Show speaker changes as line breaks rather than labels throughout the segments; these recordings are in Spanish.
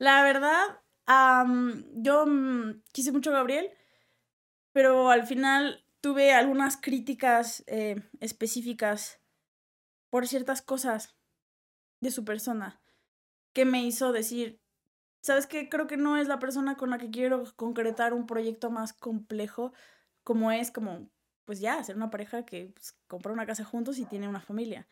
La verdad, am, yo mm, quise mucho a Gabriel, pero al final tuve algunas críticas eh, específicas por ciertas cosas de su persona que me hizo decir, ¿sabes qué? Creo que no es la persona con la que quiero concretar un proyecto más complejo como es como, pues ya, ser una pareja que pues, compra una casa juntos y tiene una familia.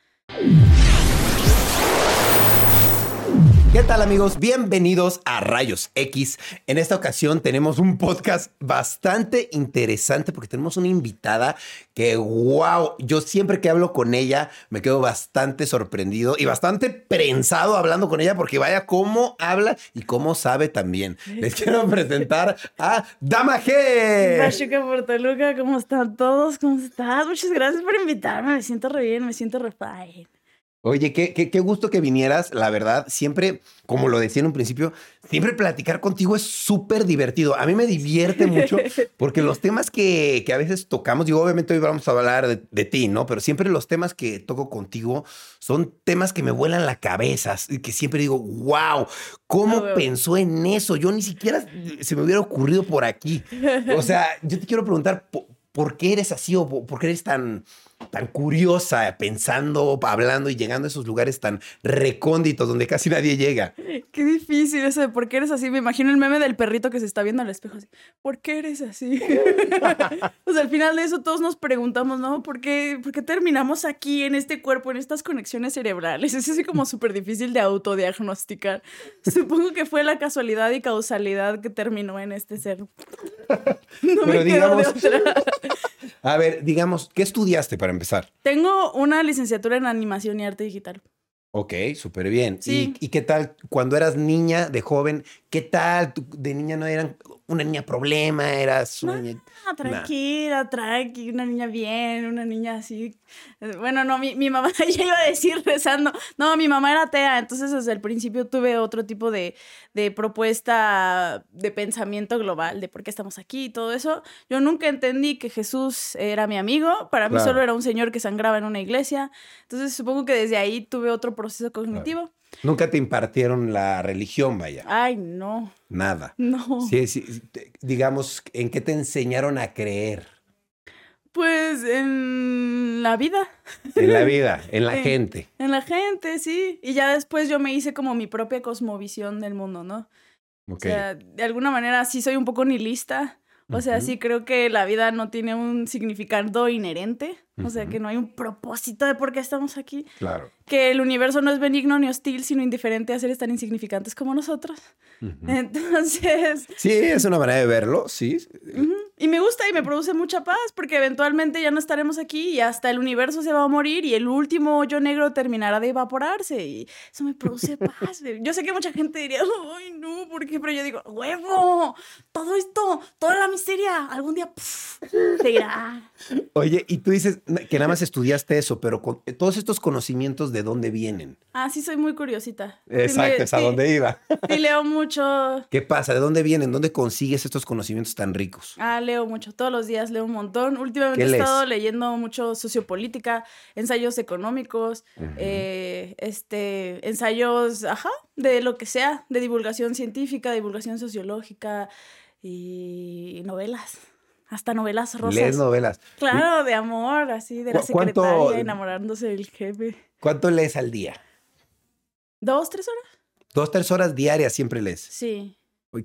¿Qué tal amigos? Bienvenidos a Rayos X. En esta ocasión tenemos un podcast bastante interesante porque tenemos una invitada que, wow, yo siempre que hablo con ella me quedo bastante sorprendido y bastante prensado hablando con ella porque vaya cómo habla y cómo sabe también. Les quiero presentar a Dama G.
Pachuca Portoluca, ¿cómo están todos? ¿Cómo estás? Muchas gracias por invitarme, me siento re bien, me siento re fine.
Oye, qué, qué, qué, gusto que vinieras, la verdad, siempre, como lo decía en un principio, siempre platicar contigo es súper divertido. A mí me divierte mucho porque los temas que, que, a veces tocamos, digo, obviamente hoy vamos a hablar de, de, ti, ¿no? Pero siempre los temas que toco contigo son temas que me vuelan la cabeza, que siempre digo, wow, ¿cómo pensó en eso? Yo ni siquiera se me hubiera ocurrido por aquí. O sea, yo te quiero preguntar, ¿por, por qué eres así o por qué eres tan tan curiosa, pensando, hablando y llegando a esos lugares tan recónditos donde casi nadie llega.
Qué difícil eso de por qué eres así. Me imagino el meme del perrito que se está viendo al espejo así. ¿Por qué eres así? pues al final de eso todos nos preguntamos, ¿no? ¿Por qué, ¿Por qué terminamos aquí en este cuerpo, en estas conexiones cerebrales? Es así como súper difícil de autodiagnosticar. Supongo que fue la casualidad y causalidad que terminó en este ser. No me
Pero
quedo
digamos,
de otra.
A ver, digamos, ¿qué estudiaste para empezar?
Tengo una licenciatura en animación y arte digital.
Ok, súper bien.
Sí.
¿Y, ¿Y, qué tal cuando eras niña, de joven? ¿Qué tal? ¿Tú de niña no eran una niña problema? ¿Eras una
no,
niña...?
tranquila, nah. tranqui, una niña bien, una niña así. Bueno, no, mi, mi mamá, ya iba a decir rezando. No, mi mamá era atea, entonces desde el principio tuve otro tipo de, de propuesta de pensamiento global, de por qué estamos aquí y todo eso. Yo nunca entendí que Jesús era mi amigo, para mí
Claro.
solo era un señor que sangraba en una iglesia. Entonces supongo que desde ahí tuve otro proceso cognitivo.
Nunca te impartieron la religión, vaya.
Ay, no,
Nada.
no.
Sí, digamos, ¿en qué te enseñaron a creer?
Pues en la vida.
En la vida, en la gente.
En la gente, sí. Y ya después yo me hice como mi propia cosmovisión del mundo, ¿no?
Ok.
O sea, de alguna manera sí soy un poco nihilista. O sea, sí creo que la vida no tiene un significado inherente. O sea, que no hay un propósito de por qué estamos aquí.
claro.
Que el universo no es benigno ni hostil, sino indiferente a seres tan insignificantes como nosotros. Entonces,
Sí, es una manera de verlo, sí.
Y me gusta y me produce mucha paz porque eventualmente ya no estaremos aquí y hasta el universo se va a morir y el último hoyo negro terminará de evaporarse y eso me produce paz. Yo sé que mucha gente diría, ay no, ¿por qué? Pero yo digo, huevo, todo esto, toda la miseria, algún día pff, se irá.
Oye, y tú dices que nada más estudiaste eso, pero con todos estos conocimientos, ¿de dónde vienen?
Ah, sí, soy muy curiosita. Sí
Exacto, es a
sí,
dónde iba.
Sí, leo mucho.
¿Qué pasa? ¿De dónde vienen? ¿Dónde consigues estos conocimientos tan ricos?
Ah, leo mucho, todos los días leo un montón. Últimamente
¿Qué
he estado leyendo mucho sociopolítica, ensayos económicos, eh, este, ensayos, ajá, de lo que sea, de divulgación científica, divulgación sociológica y novelas, hasta novelas rosas.
Lees novelas.
Claro, de amor, así, de la
¿Cu- cuánto-
secretaria enamorándose del jefe.
¿Cuánto lees al día?
¿Dos, tres horas?
Dos, tres horas diarias siempre lees.
Sí.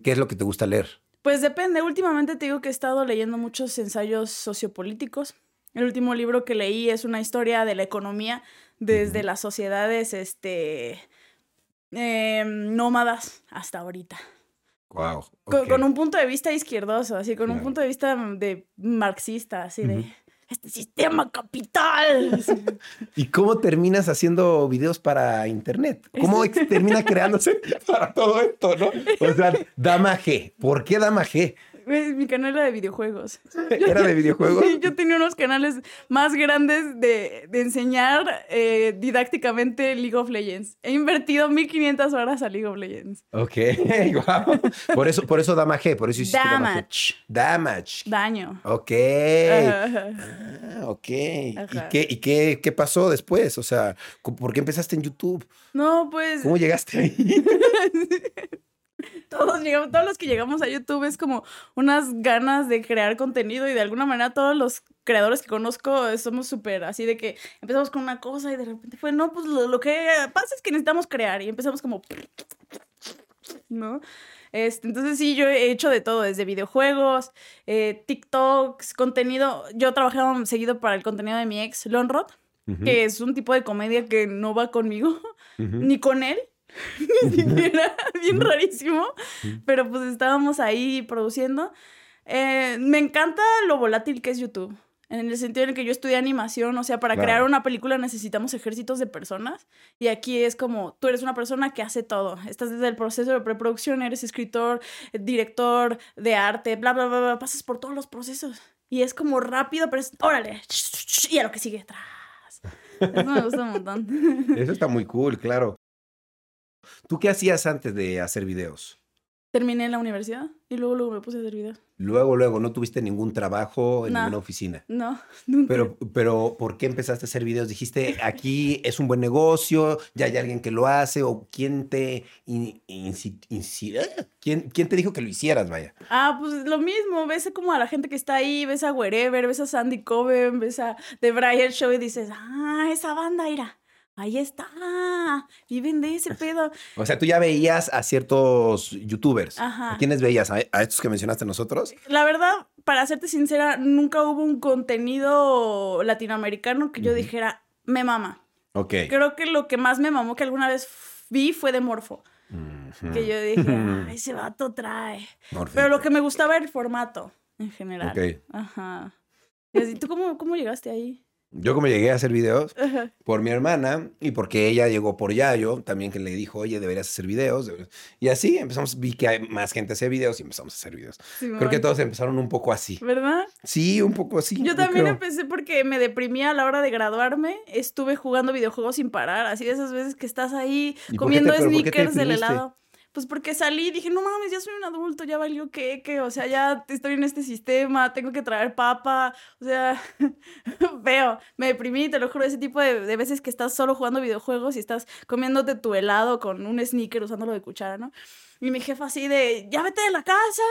¿Qué es lo que te gusta leer?
Pues depende. Últimamente te digo que he estado leyendo muchos ensayos sociopolíticos. El último libro que leí es una historia de la economía desde las sociedades este, em, nómadas hasta ahorita.
Wow.
Con, con un punto de vista izquierdoso, así, con un punto de vista de marxista, así de. Este sistema capital.
¿Y cómo terminas haciendo videos para internet? ¿Cómo termina creándose para todo esto, no? O sea, Dama G. ¿Por qué Dama G?
Mi canal era de videojuegos.
¿Era de videojuegos?
Sí, yo tenía unos canales más grandes de, de enseñar eh, didácticamente League of Legends. He invertido 1500 horas a League of Legends.
Ok, wow. Por eso, por eso Dama G, por eso hiciste Dama G.
Damage.
Damage.
Daño.
Ok. Ah, ok. ¿Y, qué, y qué, qué pasó después? O sea, ¿por qué empezaste en YouTube?
No, pues.
¿Cómo llegaste ahí?
todos llegamos, todos los que llegamos a YouTube es como unas ganas de crear contenido y de alguna manera todos los creadores que conozco somos súper así de que empezamos con una cosa y de repente fue, no, pues lo, lo que pasa es que necesitamos crear y empezamos como, ¿no? Este, entonces sí, yo he hecho de todo, desde videojuegos, eh, TikToks, contenido. Yo trabajaba seguido para el contenido de mi ex, Lonrod, que es un tipo de comedia que no va conmigo, ni con él. ni siquiera, bien rarísimo. Pero pues estábamos ahí produciendo. Eh, me encanta lo volátil que es YouTube en el sentido en el que yo estudié animación, o sea, para crear una película necesitamos ejércitos de personas y aquí es como tú eres una persona que hace todo, estás desde el proceso de preproducción, eres escritor, director de arte, bla, bla, bla, bla, pasas por todos los procesos y es como rápido, pero es, órale, y a lo que sigue atrás. Eso me gusta un montón.
Eso está muy cool, claro. ¿Tú qué hacías antes de hacer videos?
Terminé en la universidad y luego, luego me puse a hacer videos.
Luego, luego, ¿no tuviste ningún trabajo en ninguna oficina?
No,
nunca. Pero, pero, ¿por qué empezaste a hacer videos? Dijiste, aquí es un buen negocio, ya hay alguien que lo hace, o quién te, ¿quién, quién te dijo que lo hicieras, vaya.
Ah, pues lo mismo, ves como a la gente que está ahí, ves a Wherever, ves a Sandy Coven, ves a The Brian Show y dices, ah, esa banda era ahí está, viven de ese pedo.
O sea, tú ya veías a ciertos youtubers. Ajá. ¿A quiénes veías? ¿A, estos que mencionaste nosotros?
La verdad, para serte sincera, nunca hubo un contenido latinoamericano que yo dijera, me mama.
Ok.
Creo que lo que más me mamó que alguna vez vi fue de Morfo. Que yo dije, ese vato trae. Pero lo que me gustaba era el formato en general. Ok. Ajá. Y así, ¿tú cómo, cómo llegaste ahí?
Yo como llegué a hacer videos por mi hermana y porque ella llegó por Yayo, también que le dijo, oye, deberías hacer videos. Y así empezamos, vi que hay más gente hace videos y empezamos a hacer videos. Creo que todos empezaron un poco así.
¿Verdad?
Sí, un poco así.
Yo, también empecé porque me deprimía a la hora de graduarme. Estuve jugando videojuegos sin parar, así de esas veces que estás ahí comiendo sneakers del helado. Pues porque salí y dije, no mames, ya soy un adulto, ya valió que, que, o sea, ya estoy en este sistema, tengo que traer papa, o sea, veo, me deprimí, te lo juro, ese tipo de, de, veces que estás solo jugando videojuegos y estás comiéndote tu helado con un sneaker usándolo de cuchara, ¿no? Y mi jefa así de, ya vete de la casa,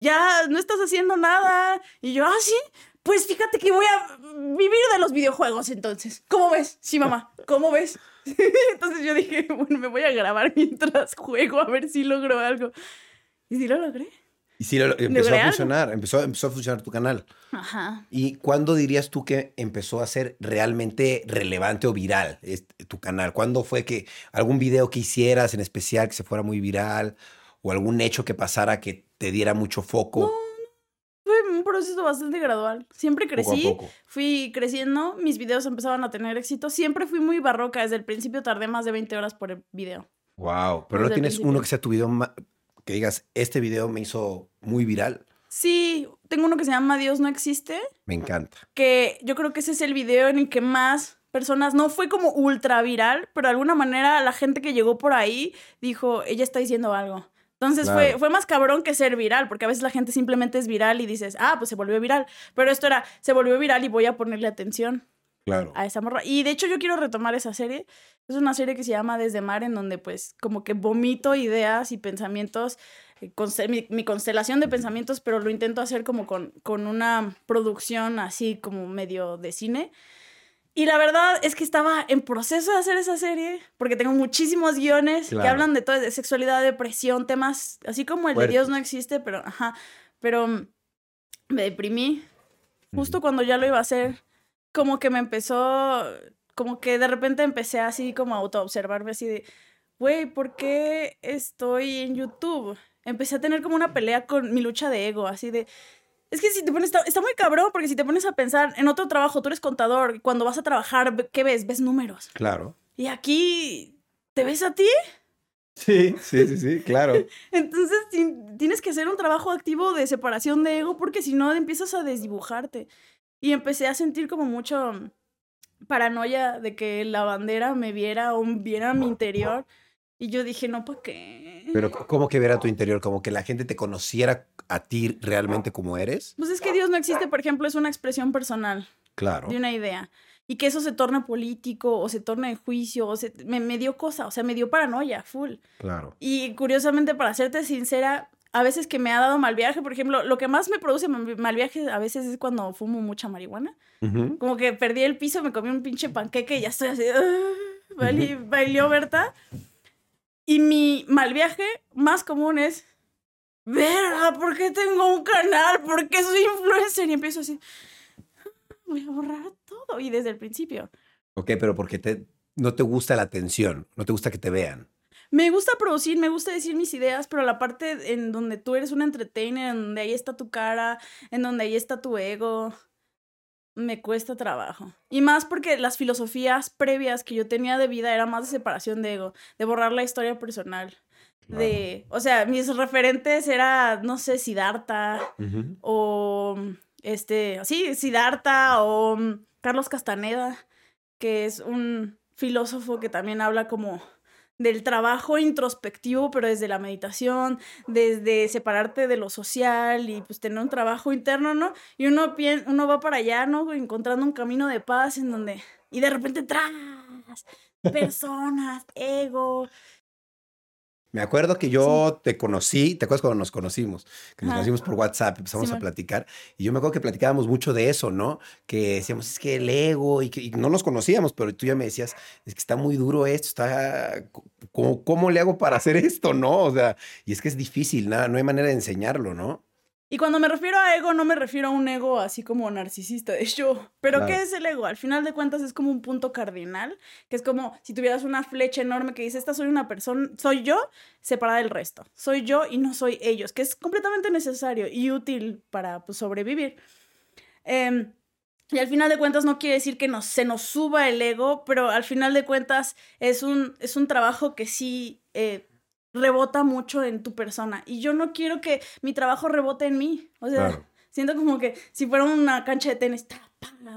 ya no estás haciendo nada. Y yo, ah, sí, pues fíjate que voy a vivir de los videojuegos entonces. ¿Cómo ves? Sí, mamá, ¿cómo ves? Entonces yo dije, bueno, me voy a grabar mientras juego a ver si logro algo. Y sí lo logré.
Y sí, empezó a funcionar, empezó, empezó a funcionar tu canal.
Ajá.
¿Y cuándo dirías tú que empezó a ser realmente relevante o viral este, tu canal? ¿Cuándo fue que algún video que hicieras en especial que se fuera muy viral o algún hecho que pasara que te diera mucho foco?
fue un proceso bastante gradual. Siempre crecí, fui creciendo, mis videos empezaban a tener éxito. Siempre fui muy barroca, desde el principio tardé más de 20 horas por el video.
Wow, pero no tienes uno que sea tu video que digas, este video me hizo muy viral.
Sí, tengo uno que se llama Dios no existe.
Me encanta.
Que yo creo que ese es el video en el que más personas, no fue como ultra viral, pero de alguna manera la gente que llegó por ahí dijo, ella está diciendo algo. Entonces fue, fue más cabrón que ser viral, porque a veces la gente simplemente es viral y dices, ah, pues se volvió viral. Pero esto era, se volvió viral y voy a ponerle atención.
Claro.
A esa morra. Y de hecho yo quiero retomar esa serie. Es una serie que se llama Desde Mar, en donde pues como que vomito ideas y pensamientos, eh, mi, mi, constelación de pensamientos, pero lo intento hacer como con, con una producción así como medio de cine. Y la verdad es que estaba en proceso de hacer esa serie, porque tengo muchísimos guiones que hablan de todo, de sexualidad, depresión, temas así como el de Dios no existe, pero ajá, pero me deprimí justo cuando ya lo iba a hacer, como que me empezó, como que de repente empecé así como a autoobservarme así de, güey, ¿por qué estoy en YouTube? Empecé a tener como una pelea con mi lucha de ego, así de, es que si te pones, está, muy cabrón, porque si te pones a pensar en otro trabajo, tú eres contador, cuando vas a trabajar, ¿qué ves? Ves números.
Claro.
Y aquí, ¿te ves a ti?
Sí, sí, sí, sí, claro.
Entonces tienes que hacer un trabajo activo de separación de ego, porque si no empiezas a desdibujarte. Y empecé a sentir como mucho paranoia de que la bandera me viera o viera mi interior. Y yo dije, no, ¿por qué?
Pero ¿cómo que ver a tu interior? ¿Como que la gente te conociera a ti realmente como eres?
Pues es que Dios no existe, por ejemplo, es una expresión personal.
Claro.
De una idea. y que eso se torne político o se torne en juicio, o se, me, me dio cosa, o sea, me dio paranoia, full.
Claro.
Y curiosamente, para serte sincera, a veces que me ha dado mal viaje, por ejemplo, lo que más me produce mal viaje a veces es cuando fumo mucha marihuana. Como que perdí el piso, me comí un pinche panqueque y ya estoy así, valió Berta. Y mi mal viaje más común es, verga, ¿por qué tengo un canal? ¿Por qué soy influencer? Y empiezo así, voy a borrar todo. Y desde el principio.
Ok, pero porque te, no te gusta la atención, no te gusta que te vean.
Me gusta producir, me gusta decir mis ideas, pero la parte en donde tú eres un entertainer, en donde ahí está tu cara, en donde ahí está tu ego, me cuesta trabajo. Y más porque las filosofías previas que yo tenía de vida era más de separación de ego, de borrar la historia personal. De, o sea, mis referentes era, no sé, Siddhartha o este, sí, Siddhartha o mm, Carlos Castaneda, que es un filósofo que también habla como del trabajo introspectivo, pero desde la meditación, desde separarte de lo social y pues tener un trabajo interno, ¿no? Y uno, uno va para allá, ¿no? Encontrando un camino de paz en donde... Y de repente, tras, personas, ego,
me acuerdo que yo te conocí, ¿te acuerdas cuando nos conocimos? Que nos conocimos por WhatsApp, empezamos a platicar. Y yo me acuerdo que platicábamos mucho de eso, ¿no? Que decíamos, es que el ego, y, que, no nos conocíamos, pero tú ya me decías, es que está muy duro esto, está. ¿Cómo, cómo le hago para hacer esto, no? O sea, y es que es difícil, nada, no hay manera de enseñarlo, ¿no?
Y cuando me refiero a ego, no me refiero a un ego así como narcisista de yo. Pero ¿qué es el ego? Al final de cuentas es como un punto cardinal, que es como si tuvieras una flecha enorme que dice, esta soy una persona, soy yo separada del resto. Soy yo y no soy ellos, que es completamente necesario y útil para pues, sobrevivir. Em, y al final de cuentas no quiere decir que nos, se nos suba el ego, pero al final de cuentas es un, es un trabajo que sí... Eh, rebota mucho en tu persona. Y yo no quiero que mi trabajo rebote en mí. O sea, siento como que si fuera una cancha de tenis,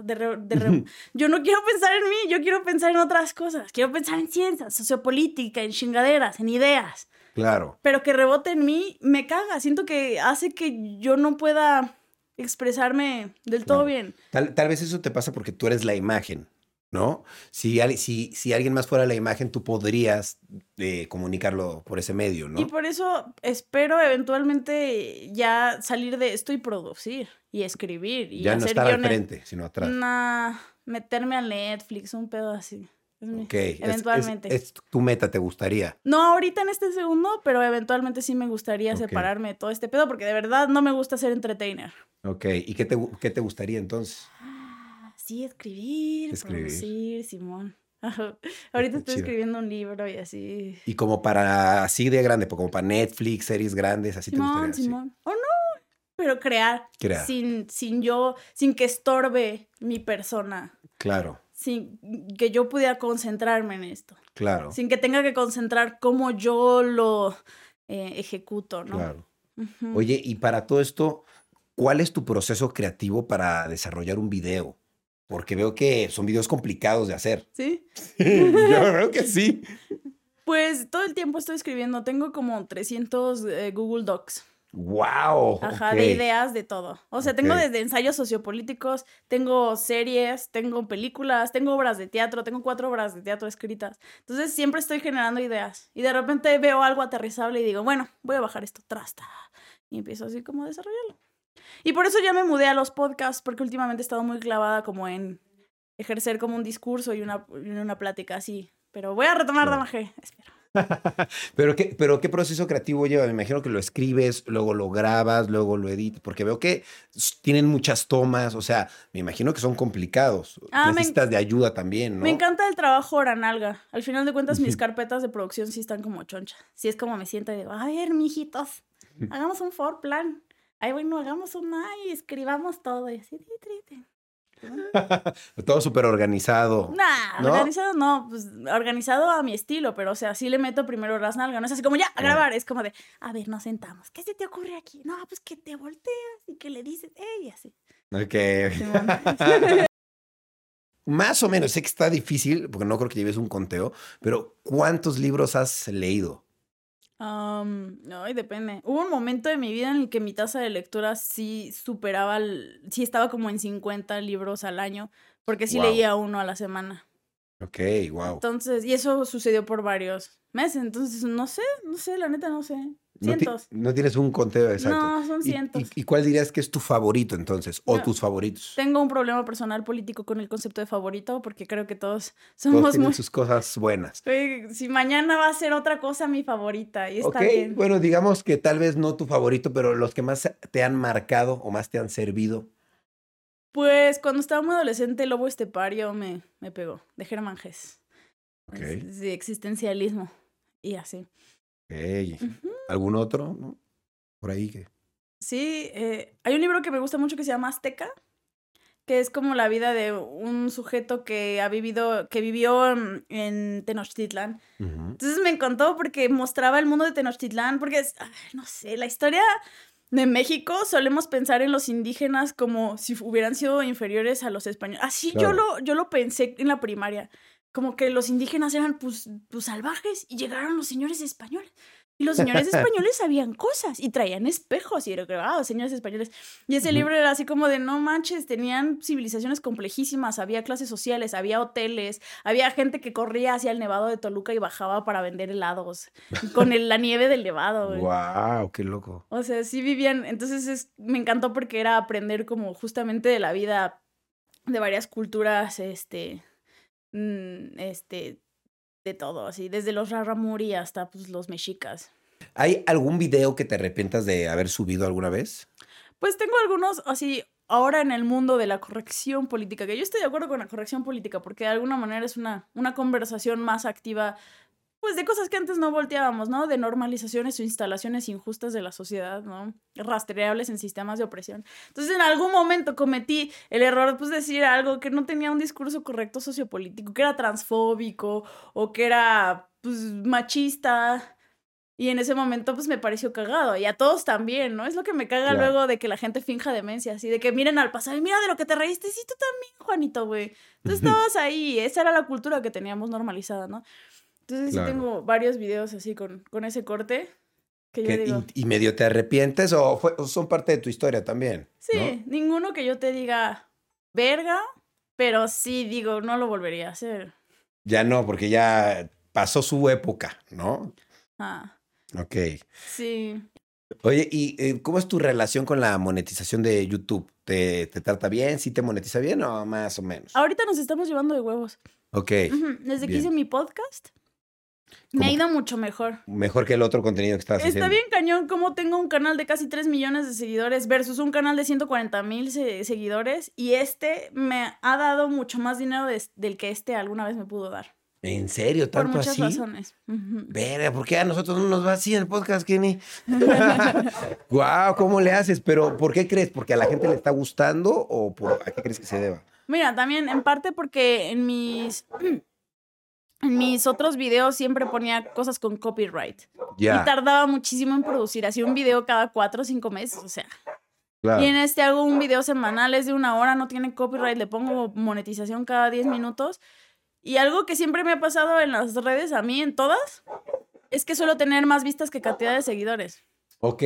de yo no quiero pensar en mí, yo quiero pensar en otras cosas. Quiero pensar en ciencias, sociopolítica, en chingaderas, en ideas.
Claro.
Pero que rebote en mí me caga. Siento que hace que yo no pueda expresarme del todo bien.
Tal, tal vez eso te pasa porque tú eres la imagen. ¿No? Si, si, si alguien más fuera la imagen, tú podrías eh, comunicarlo por ese medio, ¿no?
Y por eso espero eventualmente ya salir de esto y producir y escribir. Y
ya no estar al frente, sino atrás.
Nah, meterme a Netflix, un pedo así.
ok, eventualmente. Es, tu meta, ¿te gustaría?
No ahorita en este segundo, pero eventualmente sí me gustaría separarme de todo este pedo porque de verdad no me gusta ser entertainer.
Ok, ¿y qué te, qué te gustaría entonces?
Sí, escribir, producir, Simón. Ahorita estoy escribiendo un libro y así.
Y como para así de grande, como para Netflix, series grandes, así
Simón,
te gustaría.
Simón. O no, pero crear.
Crear.
Sin, sin yo, sin que estorbe mi persona.
Claro.
Sin que yo pudiera concentrarme en esto.
Claro.
Sin que tenga que concentrar cómo yo lo eh, ejecuto, ¿no?
Claro. Oye, y para todo esto, ¿cuál es tu proceso creativo para desarrollar un video? Porque veo que son videos complicados de hacer.
¿Sí?
Yo creo que sí.
Pues todo el tiempo estoy escribiendo. Tengo como 300 eh, Google Docs.
¡Wow!
Ajá, de ideas de todo. O sea, tengo desde ensayos sociopolíticos, tengo series, tengo películas, tengo obras de teatro, tengo cuatro obras de teatro escritas. Entonces siempre estoy generando ideas. Y de repente veo algo aterrizable y digo, bueno, voy a bajar esto, trasta. Y empiezo así como a desarrollarlo. Y por eso ya me mudé a los podcasts, porque últimamente he estado muy clavada como en ejercer como un discurso y una, una plática así. Pero voy a retomar Damaje, espero.
pero, qué, pero qué proceso creativo lleva? Me imagino que lo escribes, luego lo grabas, luego lo editas, porque veo que tienen muchas tomas, o sea, me imagino que son complicados. Ah, Necesitas de ayuda también, ¿no?
Me encanta el trabajo oranalga. Al final de cuentas, mis carpetas de producción sí están como choncha. Sí es como me siento y digo, a ver, mijitos, hagamos un for plan ay, bueno, hagamos una y escribamos todo. Y así,
todo súper organizado.
Nah, organizado no, pues organizado a mi estilo, pero o sea, sí le meto primero las nalgas, no es así como ya, a grabar, es como de, a ver, nos sentamos, ¿qué se te ocurre aquí? No, pues que te volteas y que le dices, ey, así.
Ok. Más o menos, sé que está difícil, porque no creo que lleves un conteo, pero ¿cuántos libros has leído?
Um, ay, depende. Hubo un momento de mi vida en el que mi tasa de lectura sí superaba, sí estaba como en 50 libros al año, Porque sí
Wow.
leía uno a la semana.
Ok, wow.
Entonces, y eso sucedió por varios meses. Entonces, no sé, no sé, la neta no sé.
No, ti-
Cientos.
no tienes un conteo exacto.
No, son
¿Y-
cientos.
¿Y, y cuál dirías que es tu favorito entonces? ¿O
No.
tus favoritos?
Tengo un problema personal político con el concepto de favorito porque creo que todos
Todos
somos
tienen
muy...
sus cosas buenas.
Si mañana va a ser otra cosa mi favorita y está
ok,
bien.
bueno, digamos que tal vez no tu favorito, pero los que más te han marcado o más te han servido.
Pues cuando estaba muy adolescente, Lobo Estepario me, me pegó, de Germán Gess. De existencialismo y así.
¿Algún otro? no? Por ahí que.
Sí, eh, hay un libro que me gusta mucho que se llama Azteca, que es como la vida de un sujeto que ha vivido, que vivió mm, en Tenochtitlán.
Ujú.
Entonces me encantó porque mostraba el mundo de Tenochtitlán, porque es, ay, no sé, la historia de México solemos pensar en los indígenas como si hubieran sido inferiores a los españoles. Así yo lo, yo lo pensé en la primaria, como que los indígenas eran pues, pues salvajes y llegaron los señores españoles. Y los señores españoles sabían cosas y traían espejos y era que, ah, señores españoles. Y ese libro era así como de, no manches, tenían civilizaciones complejísimas, había clases sociales, había hoteles, había gente que corría hacia el nevado de Toluca y bajaba para vender helados con el- la nieve del nevado.
Wow, qué loco.
O sea, sí vivían, entonces es, me encantó porque era aprender como justamente de la vida de varias culturas, este, mm, este, de todo, así, desde los raramuri hasta pues los mexicas.
¿Hay algún video que te arrepientas de haber subido alguna vez?
Pues tengo algunos así ahora en el mundo de la corrección política, que yo estoy de acuerdo con la corrección política, porque de alguna manera es una, una conversación más activa, pues de cosas que antes no volteábamos, ¿no? De normalizaciones o instalaciones injustas de la sociedad, ¿no? Rastreables en sistemas de opresión. Entonces en algún momento cometí el error, pues, de decir algo que no tenía un discurso correcto sociopolítico, que era transfóbico o que era, pues, machista. Y en ese momento, pues me pareció cagado. Y a todos también, ¿no? Es lo que me caga luego de que la gente finja demencia, así de que miren al pasado y mira de lo que te reíste. Sí, tú también, Juanito, güey. Tú estabas ahí. Esa era la cultura que teníamos normalizada, ¿no? Entonces
Claro.
sí tengo varios videos así con, con ese corte. Que yo
¿Que-
digo,
y, y medio te arrepientes o, fue- o son parte de tu historia también?
sí, ninguno que yo te diga verga, pero sí digo, no lo volvería a hacer.
Ya no, porque ya pasó su época, ¿no?
Ah,
Ok.
sí.
Oye, ¿y eh, cómo es tu relación con la monetización de YouTube? ¿Te, te trata bien? ¿Sí te monetiza bien o más o menos?
Ahorita nos estamos llevando de huevos.
Ok.
Desde que hice mi podcast, me
¿Cómo
ha ido mucho mejor.
Mejor que el otro contenido que estabas
Está
haciendo.
bien cañón como tengo un canal de casi 3 millones de seguidores versus un canal de 140 mil seguidores y este me ha dado mucho más dinero des- del que este alguna vez me pudo dar.
¿En serio?
Por
¿Tanto
muchas
así?
razones.
Verga, ¿por qué a nosotros no nos va así en el podcast, Kenny? Guau, ¿cómo le haces? Pero, ¿por qué crees? ¿Porque a la gente le está gustando o por a qué crees que se deba?
Mira, también en parte porque en mis en mis otros videos siempre ponía cosas con copyright y
Ya,
tardaba muchísimo en producir, así un video cada cuatro o cinco meses, o sea.
claro.
Y en este hago un video semanal, es de una hora, no tiene copyright, le pongo monetización cada 10 minutos. Y algo que siempre me ha pasado en las redes, a mí, en todas, es que suelo tener más vistas que cantidad de seguidores.
Ok.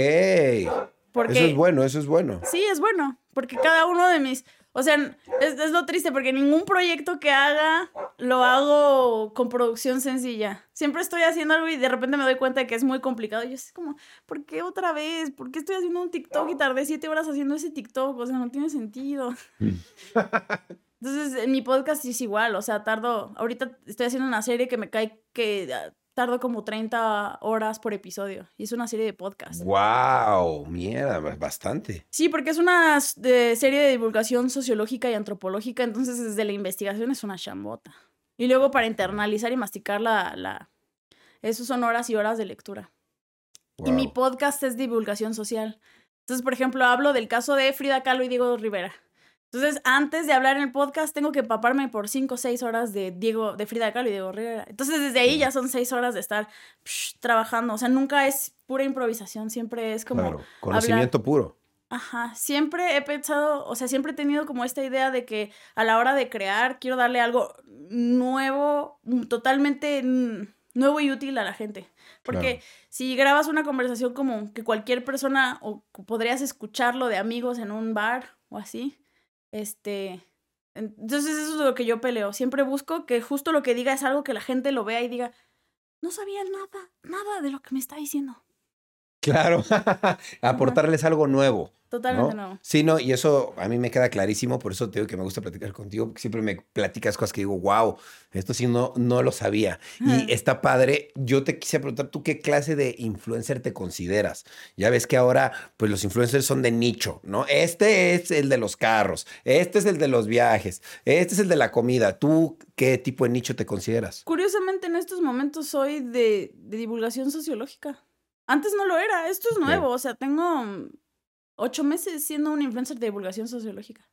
Porque
Eso es bueno, eso es bueno.
sí, es bueno, porque cada uno de mis... O sea, es, es lo triste, porque ningún proyecto que haga lo hago con producción sencilla. Siempre estoy haciendo algo y de repente me doy cuenta de que es muy complicado. Y yo es como, ¿por qué otra vez? ¿Por qué estoy haciendo un TikTok y tardé siete horas haciendo ese TikTok? O sea, no tiene sentido. Entonces, en mi podcast es igual. O sea, tardo. Ahorita estoy haciendo una serie que me cae que ah, tardo como 30 horas por episodio. Y es una serie de podcast.
Wow, mierda, bastante.
Sí, porque es una de serie de divulgación sociológica y antropológica, entonces desde la investigación es una chambota. Y luego para internalizar y masticar la... la... Esos son horas y horas de lectura. Y mi podcast es divulgación social. Entonces, por ejemplo, hablo del caso de Frida Kahlo y Diego Rivera. Entonces, antes de hablar en el podcast, tengo que empaparme por 5 o 6 horas de Diego, de Frida Kahlo y Diego Rivera. Entonces, desde ahí ya son 6 horas de estar psh, trabajando. O sea, nunca es pura improvisación, siempre es como
Claro, conocimiento puro.
Ajá, siempre he pensado, o sea, siempre he tenido como esta idea de que a la hora de crear quiero darle algo nuevo, mm, totalmente nuevo y útil a la gente. Porque
Claro.
si grabas una conversación como que cualquier persona o podrías escucharlo de amigos en un bar o así, este, Entonces eso es lo que yo peleo. Siempre busco que justo lo que diga es algo que la gente lo vea y diga, no sabía nada, nada de lo que me está diciendo.
Claro, aportarles algo nuevo.
Totalmente nuevo.
Sí, no, y eso a mí me queda clarísimo, por eso te digo que me gusta platicar contigo, porque siempre me platicas cosas que digo, wow, esto sí no, no lo sabía. Y está padre. Yo te quise preguntar, ¿tú qué clase de influencer te consideras? Ya ves que ahora, pues los influencers son de nicho, ¿no? Este es el de los carros, este es el de los viajes, este es el de la comida. ¿Tú qué tipo de nicho te consideras?
Curiosamente, en estos momentos soy de, de divulgación sociológica. Antes no lo era, esto es nuevo, o sea, tengo ocho meses siendo un influencer de divulgación sociológica.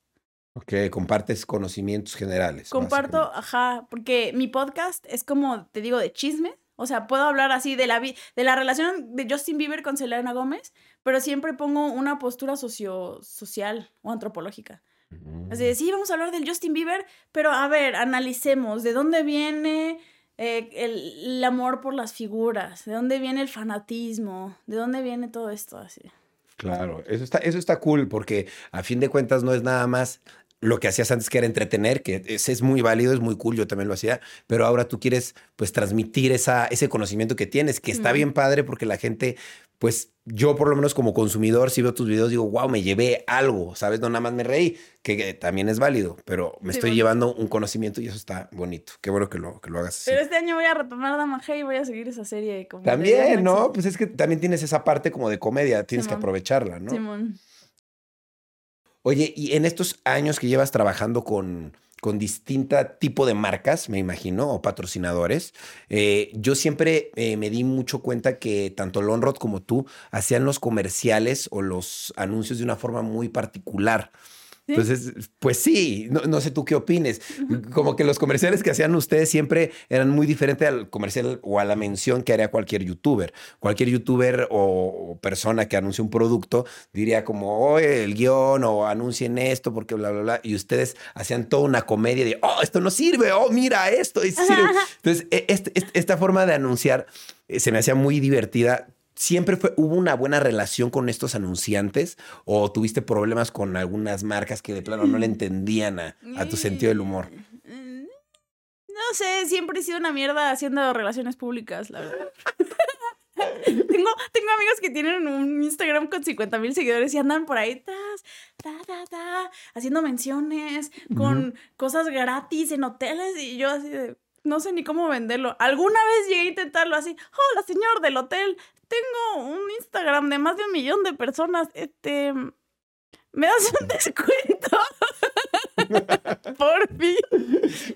Ok, compartes conocimientos generales.
Comparto, ajá, porque mi podcast es como, te digo, de chisme. O sea, puedo hablar así de la, de la relación de Justin Bieber con Selena Gómez, pero siempre pongo una postura socio social o antropológica. Así de, mm. sí, vamos a hablar del Justin Bieber, pero a ver, analicemos de dónde viene, eh, el, amor por las figuras, de dónde viene el fanatismo, de dónde viene todo esto así.
Claro, eso está, eso está cool porque a fin de cuentas no es nada más lo que hacías antes que era entretener, que es, es, muy válido, es muy cool, yo también lo hacía, pero ahora tú quieres pues transmitir esa, ese conocimiento que tienes, que está bien padre porque la gente pues yo por lo menos como consumidor, si veo tus videos, digo, wow, me llevé algo, ¿sabes? No nada más me reí, que, también es válido, pero me estoy llevando un conocimiento y eso está bonito. Qué bueno que lo, que lo hagas así.
Pero este año voy a retomar Dama G y voy a seguir esa serie.
Como también, ¿no? Pues es que también tienes esa parte como de comedia, tienes que aprovecharla, ¿no? Simón. Oye, y en estos años que llevas trabajando con, con distinta tipo de marcas, me imagino, o patrocinadores. Eh, yo siempre eh, me di mucho cuenta que tanto Lonrod como tú hacían los comerciales o los anuncios de una forma muy particular. Entonces, pues sí, no, sé tú qué opines. Como que los comerciales que hacían ustedes siempre eran muy diferentes al comercial o a la mención que haría cualquier youtuber. Cualquier youtuber o, persona que anuncie un producto diría como, oye, el guion o anuncien esto porque bla, bla, bla. Y ustedes hacían toda una comedia de, oh, esto no sirve, oh, mira esto. Entonces, e, este, este, esta forma de anunciar eh, se me hacía muy divertida ¿Siempre fue, hubo una buena relación con estos anunciantes o tuviste problemas con algunas marcas que de plano no le entendían a, tu sentido del humor? Mm,
no sé, siempre he sido una mierda haciendo relaciones públicas, la verdad. tengo, tengo amigos que tienen un Instagram con 50 mil seguidores y andan por ahí haciendo menciones con cosas gratis en hoteles y yo así de, no sé ni cómo venderlo. Alguna vez llegué a intentarlo así, hola señor del hotel, tengo un Instagram de más de un millón de personas, este, ¿me das un descuento? Por fin.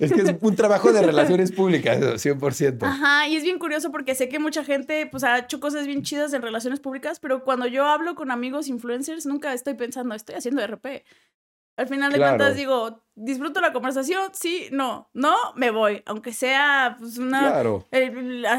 Es que es un trabajo de relaciones públicas, 100%.
Ajá, y es bien curioso porque sé que mucha gente pues ha hecho cosas bien chidas en relaciones públicas, pero cuando yo hablo con amigos influencers nunca estoy pensando, estoy haciendo RP. Al final de cuentas digo, disfruto la conversación, sí, no, no, me voy, aunque sea pues una, claro.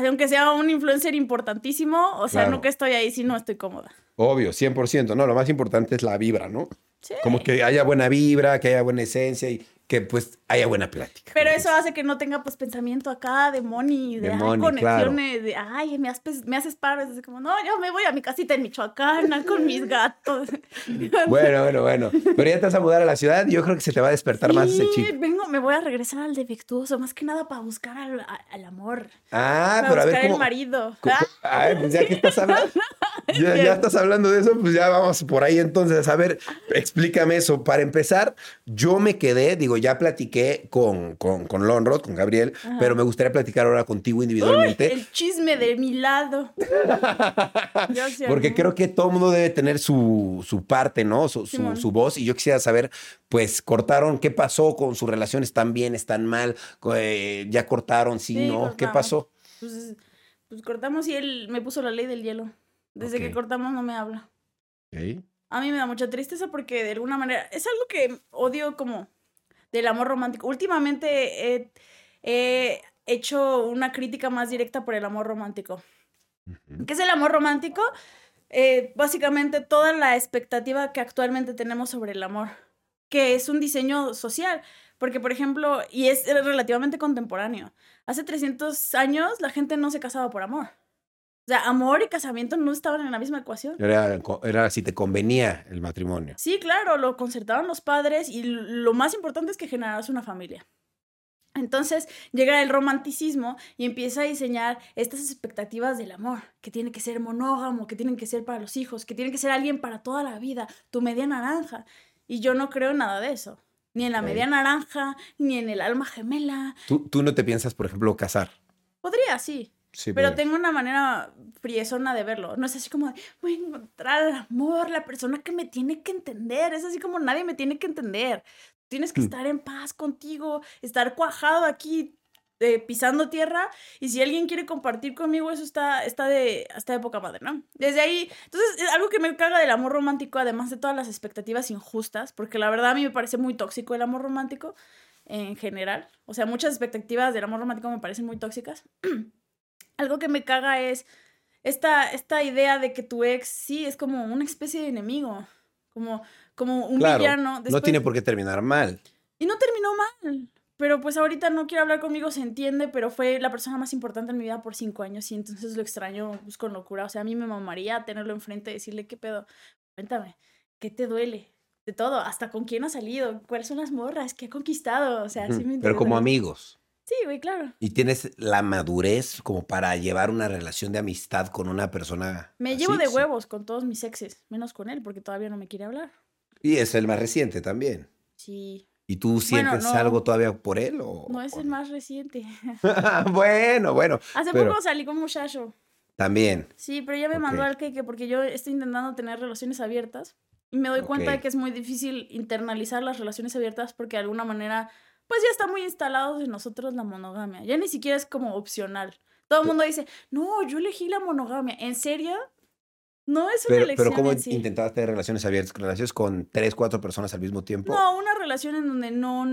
aunque sea un influencer importantísimo, o sea, no que estoy ahí si no estoy cómoda.
Obvio, 100%, no, lo más importante es la vibra, ¿no? Sí. Como que haya buena vibra, que haya buena esencia y que pues haya buena plática.
Pero eso hace que no tenga pues pensamiento acá de money, de, conexiones, de ay, me, haces, me haces paro. Es como, no, yo me voy a mi casita en Michoacán con mis gatos.
bueno, bueno, bueno. Pero ya te vas a mudar a la ciudad y yo creo que se te va a despertar más ese chip.
vengo, me voy a regresar al defectuoso, más que nada para buscar al, amor.
Ah, pero a ver
cómo... el marido.
Ay, pues ya que estás hablando... ya, ya, estás hablando de eso, pues ya vamos por ahí entonces. A ver, explícame eso. Para empezar, yo me quedé, digo, ya platiqué con, con, con Lonrod, con Gabriel, pero me gustaría platicar ahora contigo individualmente.
el chisme de mi lado.
Porque creo que todo mundo debe tener su, su parte, ¿no? Su, su, voz. Y yo quisiera saber, pues, cortaron, ¿qué pasó con sus relaciones? ¿Están bien? ¿Están mal? Eh, ¿Ya cortaron? Sí, ¿no? ¿Qué pasó?
Pues, pues, cortamos y él me puso la ley del hielo. Desde que cortamos no me habla. A mí me da mucha tristeza porque de alguna manera es algo que odio como del amor romántico. Últimamente he, hecho una crítica más directa por el amor romántico. ¿Qué es el amor romántico? Eh, básicamente toda la expectativa que actualmente tenemos sobre el amor, que es un diseño social, porque por ejemplo, y es relativamente contemporáneo, hace 300 años la gente no se casaba por amor. O sea, amor y casamiento no estaban en la misma ecuación.
Era, era si te convenía el matrimonio.
Sí, claro, lo concertaron los padres y lo más importante es que generas una familia. Entonces llega el romanticismo y empieza a diseñar estas expectativas del amor, que tiene que ser monógamo, que tienen que ser para los hijos, que tiene que ser alguien para toda la vida, tu media naranja. Y yo no creo en nada de eso, ni en la media naranja, ni en el alma gemela.
¿Tú, tú no te piensas, por ejemplo, casar?
Podría, sí. Sí, pero tengo una manera friesona de verlo. No es así como, voy a encontrar el amor, la persona que me tiene que entender. Es así como nadie me tiene que entender. Tienes que mm. estar en paz contigo, estar cuajado aquí, eh, pisando tierra. Y si alguien quiere compartir conmigo, eso está, está, de, hasta de poca madre, ¿no? Desde ahí, entonces, algo que me caga del amor romántico, además de todas las expectativas injustas, porque la verdad a mí me parece muy tóxico el amor romántico en general. O sea, muchas expectativas del amor romántico me parecen muy tóxicas. algo que me caga es esta, esta idea de que tu ex sí es como una especie de enemigo. Como, como un villano.
no tiene por qué terminar mal.
Y no terminó mal. Pero pues ahorita no quiere hablar conmigo, se entiende, pero fue la persona más importante en mi vida por cinco años y entonces lo extraño pues, con locura. O sea, a mí me mamaría tenerlo enfrente y decirle, ¿qué pedo? Cuéntame, ¿qué te duele? De todo, hasta con quién ha salido, cuáles son las morras, qué ha conquistado. O sea, me
Pero como amigos.
Sí, güey, claro.
¿Y tienes la madurez como para llevar una relación de amistad con una persona?
Me llevo de huevos con todos mis exes, menos con él, porque todavía no me quiere hablar.
Y es el más reciente también.
Sí.
¿Y tú sientes algo todavía por él? O,
no es el más reciente.
bueno, bueno.
Hace poco salí con un muchacho.
También.
Sí, pero ya me mandó al que porque yo estoy intentando tener relaciones abiertas y me doy cuenta de que es muy difícil internalizar las relaciones abiertas porque de alguna manera pues ya está muy instalado en nosotros la monogamia. Ya ni siquiera es como opcional. Todo el mundo dice, no, yo elegí la monogamia. ¿En serio? No es una
elección. Pero ¿cómo intentabas tener relaciones abiertas? ¿Relaciones con tres, cuatro personas al mismo tiempo?
No, una relación en donde no,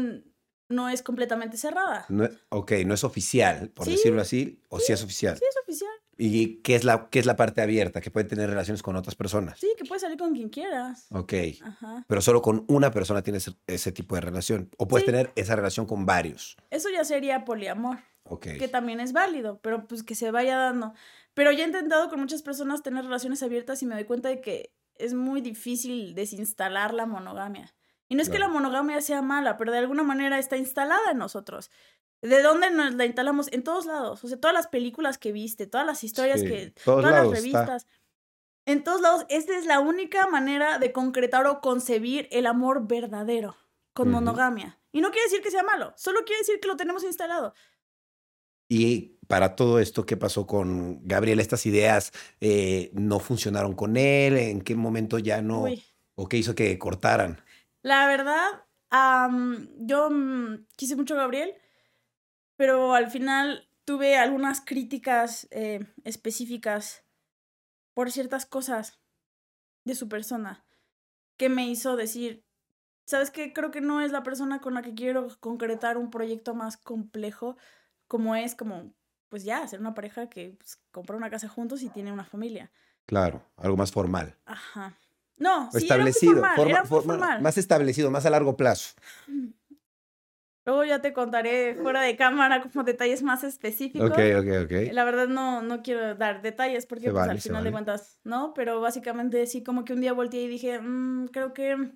no es completamente cerrada.
No, ok, no es oficial, por decirlo así, o sí, es oficial.
Sí, es oficial.
¿Y qué es, la, qué es la parte abierta? Que puede tener relaciones con otras personas.
Sí, que puedes salir con quien quieras.
Ok. Ajá. Pero solo con una persona tienes ese tipo de relación. O puedes tener esa relación con varios.
Eso ya sería poliamor. Ok. Que también es válido, pero pues que se vaya dando. Pero ya he intentado con muchas personas tener relaciones abiertas y me doy cuenta de que es muy difícil desinstalar la monogamia. Y no es que la monogamia sea mala, pero de alguna manera está instalada en nosotros. ¿De dónde nos la instalamos? En todos lados. O sea, todas las películas que viste, todas las historias que. Todas las revistas. En todos lados. Esta es la única manera de concretar o concebir el amor verdadero con monogamia. Y no quiere decir que sea malo, solo quiere decir que lo tenemos instalado.
Y para todo esto, ¿qué pasó con Gabriel? ¿Estas ideas eh, no funcionaron con él? ¿En qué momento ya no? ¿O qué hizo que cortaran?
La verdad, yo mm, quise mucho a Gabriel pero al final tuve algunas críticas eh, específicas por ciertas cosas de su persona que me hizo decir, ¿sabes qué? Creo que no es la persona con la que quiero concretar un proyecto más complejo como es como, pues ya, ser una pareja que pues, compra una casa juntos y tiene una familia.
Claro, algo más formal.
Ajá. No,
sí, establecido, era formal. más establecido, más a largo plazo.
Luego ya te contaré fuera de cámara como detalles más específicos.
Ok, ok, ok.
La verdad no, no quiero dar detalles porque pues, al final de cuentas, ¿no? Pero básicamente sí, como que un día volteé y dije, mm, creo que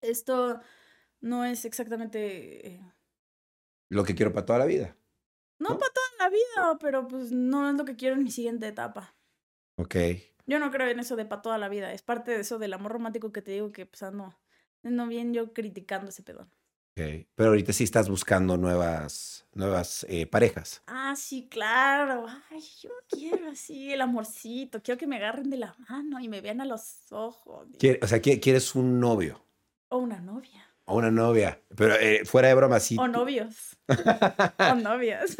esto no es exactamente... Eh,
lo que quiero para toda la vida.
No, para toda la vida, pero pues no es lo que quiero en mi siguiente etapa.
Ok.
Yo no creo en eso de para toda la vida. Es parte de eso del amor romántico que te digo que pues no, no bien yo criticando ese pedón.
Pero ahorita sí estás buscando nuevas, nuevas eh, parejas.
Ah, sí, claro. Ay, yo quiero así el amorcito. Quiero que me agarren de la mano y me vean a los ojos.
o sea, ¿quieres un novio?
O una novia.
O una novia. Pero eh, fuera de broma, sí.
O novios. o novias.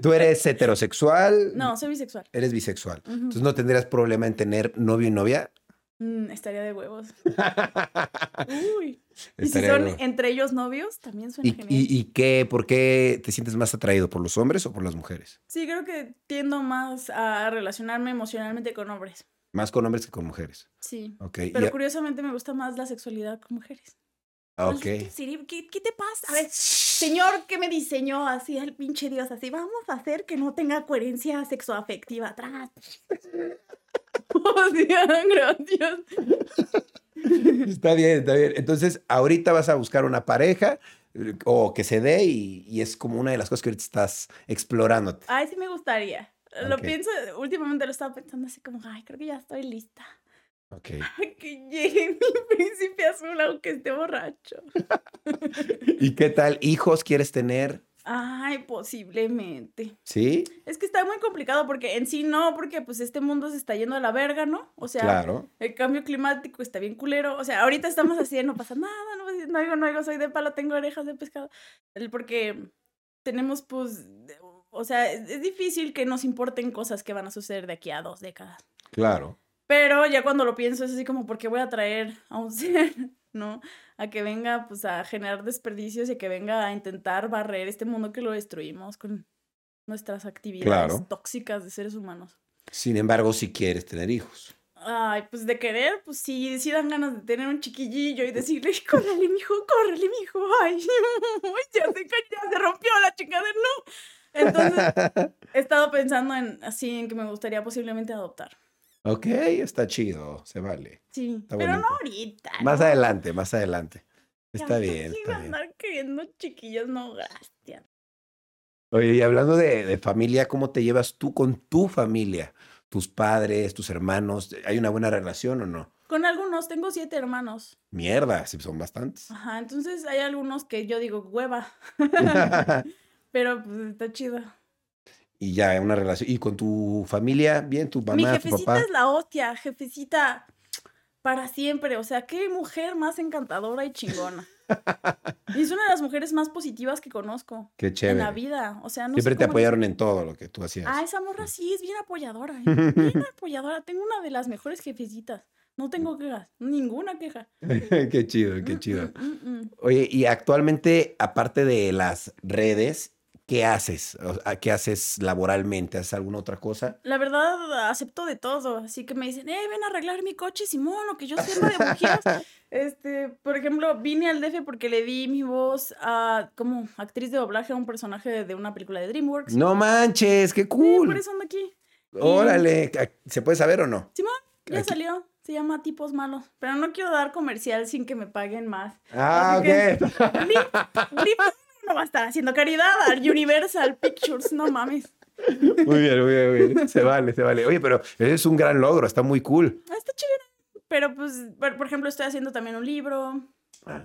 ¿Tú, eres heterosexual?
No, soy bisexual.
Eres bisexual. Entonces, ¿no tendrías problema en tener novio y novia?
Mm, estaría de huevos. Uy. Y si son entre ellos novios, también suena
¿Y,
genial.
¿Y, qué, por qué te sientes más atraído? ¿Por los hombres o por las mujeres?
Sí, creo que tiendo más a relacionarme emocionalmente con hombres.
Más con hombres que con mujeres.
Sí. Okay. Pero curiosamente me gusta más la sexualidad con mujeres.
Ok.
¿Qué, te pasa? A ver. Señor que me diseñó así, el pinche Dios, así, vamos a hacer que no tenga coherencia sexoafectiva atrás. oh, gracias.
Está bien, está bien. Entonces, ahorita vas a buscar una pareja eh, o que se dé y, es como una de las cosas que ahorita estás explorando.
Ay, sí me gustaría. Lo pienso, últimamente lo estaba pensando así como, ay, creo que ya estoy lista.
Ok.
que llegue mi príncipe azul aunque esté borracho.
¿Y qué tal? ¿Hijos quieres tener?
Ay, posiblemente.
¿Sí?
Es que está muy complicado porque en sí no, porque pues este mundo se está yendo a la verga, ¿no? O sea, el cambio climático está bien culero. O sea, ahorita estamos así, no pasa nada, no, no digo, no digo, soy de palo, tengo orejas de pescado. Porque tenemos pues, o sea, es difícil que nos importen cosas que van a suceder de aquí a dos décadas.
Claro.
Pero ya cuando lo pienso es así como, ¿por qué voy a traer a un ser, no? A que venga, pues, a generar desperdicios y que venga a intentar barrer este mundo que lo destruimos con nuestras actividades tóxicas de seres humanos.
Sin embargo, si quieres tener hijos.
Ay, pues de querer, pues sí, sí dan ganas de tener un chiquillillo y decirle, córrele, mijo, córrele, mijo, ay, ya se, ya se rompió la chingadera, no. Entonces, he estado pensando en así, en que me gustaría posiblemente adoptar.
Ok, está chido, se vale.
Sí, pero no ahorita.
Más adelante, más adelante. Está bien.
Está bien. andar queriendo chiquillos, no, gracias.
Oye, y hablando de, de, familia, ¿cómo te llevas tú con tu familia? Tus padres, tus hermanos, ¿hay una buena relación o no?
Con algunos, tengo siete hermanos.
Mierda, sí, son bastantes.
Ajá, entonces hay algunos que yo digo, hueva. pero pues está chido
y ya una relación. ¿Y con tu familia? Bien, tu mamá, Mi
jefecita es la hostia, jefecita para siempre. O sea, qué mujer más encantadora y chingona. y es una de las mujeres más positivas que conozco.
Qué chévere.
En la vida. O sea, no
Siempre te apoyaron en todo lo que tú hacías.
Ah, esa morra sí es bien apoyadora. ¿eh? Bien apoyadora. Tengo una de las mejores jefecitas. No tengo quejas, ninguna queja.
qué chido, qué mm, chido. Mm, mm, Oye, y actualmente, aparte de las redes ¿Qué haces? ¿Qué haces laboralmente? ¿Haces alguna otra cosa?
La verdad, acepto de todo. Así que me dicen, eh, ven a arreglar mi coche, Simón, o que yo sirva de bujías. este, por ejemplo, vine al DF porque le di mi voz a, como actriz de doblaje a un personaje de una película de DreamWorks.
No manches, qué cool.
por eso ando aquí.
Órale, ¿se puede saber o no?
Simón, ya salió. Se llama Tipos Malos. Pero no quiero dar comercial sin que me paguen más.
Ah, ok.
no va a estar haciendo caridad al Universal Pictures, no mames.
Muy bien, muy bien, muy bien. Se vale, se vale. Oye, pero es un gran logro, está muy cool.
Ah, está chido. Pero pues, por ejemplo, estoy haciendo también un libro.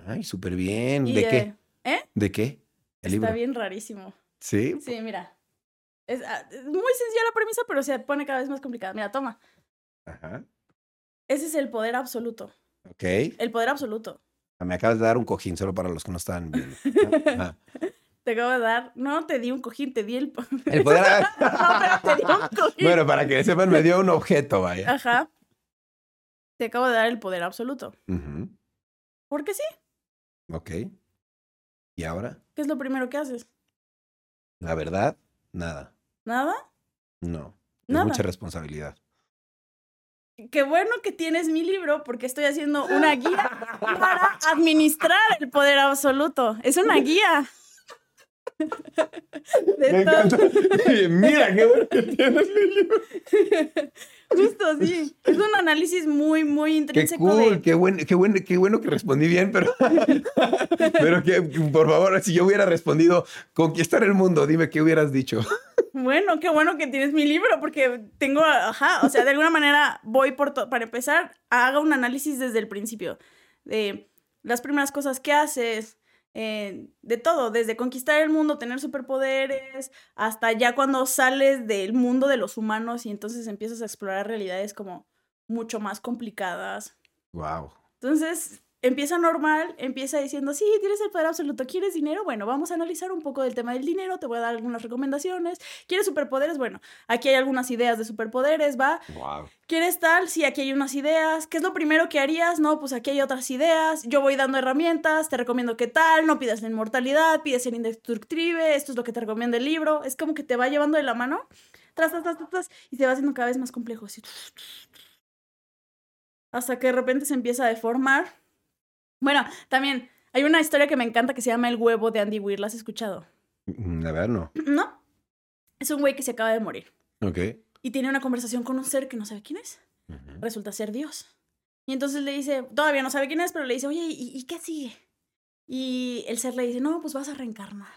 Ay, súper bien. ¿De qué?
¿Eh?
¿De qué?
El está bien rarísimo.
¿Sí?
Sí, mira. Es, ah, es, muy sencilla la premisa, pero se pone cada vez más complicada. Mira, toma.
Ajá.
Ese es el poder absoluto.
Ok.
El poder absoluto.
Me acabas de dar un cojín solo para los que no están viendo.
Te acabo de dar, no te di un cojín, te di el,
el poder. no, pero te di un cojín. Bueno, para que sepan, me dio un objeto, vaya.
Ajá. Te acabo de dar el poder absoluto. ¿Por qué sí?
Ok. ¿Y ahora?
¿Qué es lo primero que haces?
La verdad, nada.
¿Nada?
No. Nada. mucha responsabilidad
qué bueno que tienes mi libro porque estoy haciendo una guía para administrar el poder absoluto. Es una guía.
Mira, qué bueno que tienes mi libro.
Justo, sí. Es un análisis muy, muy intrínseco.
Qué cool, qué, bueno, qué, bueno, qué bueno que respondí bien, pero, pero que, por favor, si yo hubiera respondido conquistar el mundo, dime qué hubieras dicho.
Bueno, qué bueno que tienes mi libro, porque tengo, ajá, o sea, de alguna manera voy por todo, para empezar, haga un análisis desde el principio, de las primeras cosas que haces, eh, de todo, desde conquistar el mundo, tener superpoderes, hasta ya cuando sales del mundo de los humanos y entonces empiezas a explorar realidades como mucho más complicadas.
Wow.
Entonces, empieza normal, empieza diciendo, sí, tienes el poder absoluto, ¿quieres dinero? Bueno, vamos a analizar un poco del tema del dinero, te voy a dar algunas recomendaciones. ¿Quieres superpoderes? Bueno, aquí hay algunas ideas de superpoderes, ¿va?
Wow.
¿Quieres tal? Sí, aquí hay unas ideas. ¿Qué es lo primero que harías? No, pues aquí hay otras ideas. Yo voy dando herramientas, te recomiendo qué tal, no pidas la inmortalidad, pides el indestructible, esto es lo que te recomienda el libro. Es como que te va llevando de la mano, tras, tras, tras, tras, y se va haciendo cada vez más complejo. Hasta que de repente se empieza a deformar bueno, también Hay una historia que me encanta que se llama El huevo de Andy Weir. ¿La has escuchado?
Mm, A ver, no.
¿No? Es un güey que se acaba de morir
Ok.
y tiene una conversación con un ser que no sabe quién es. Resulta ser Dios. Y entonces le dice, todavía no sabe quién es, pero le dice, oye, ¿y, y qué sigue? Y el ser le dice, no, pues vas a reencarnar.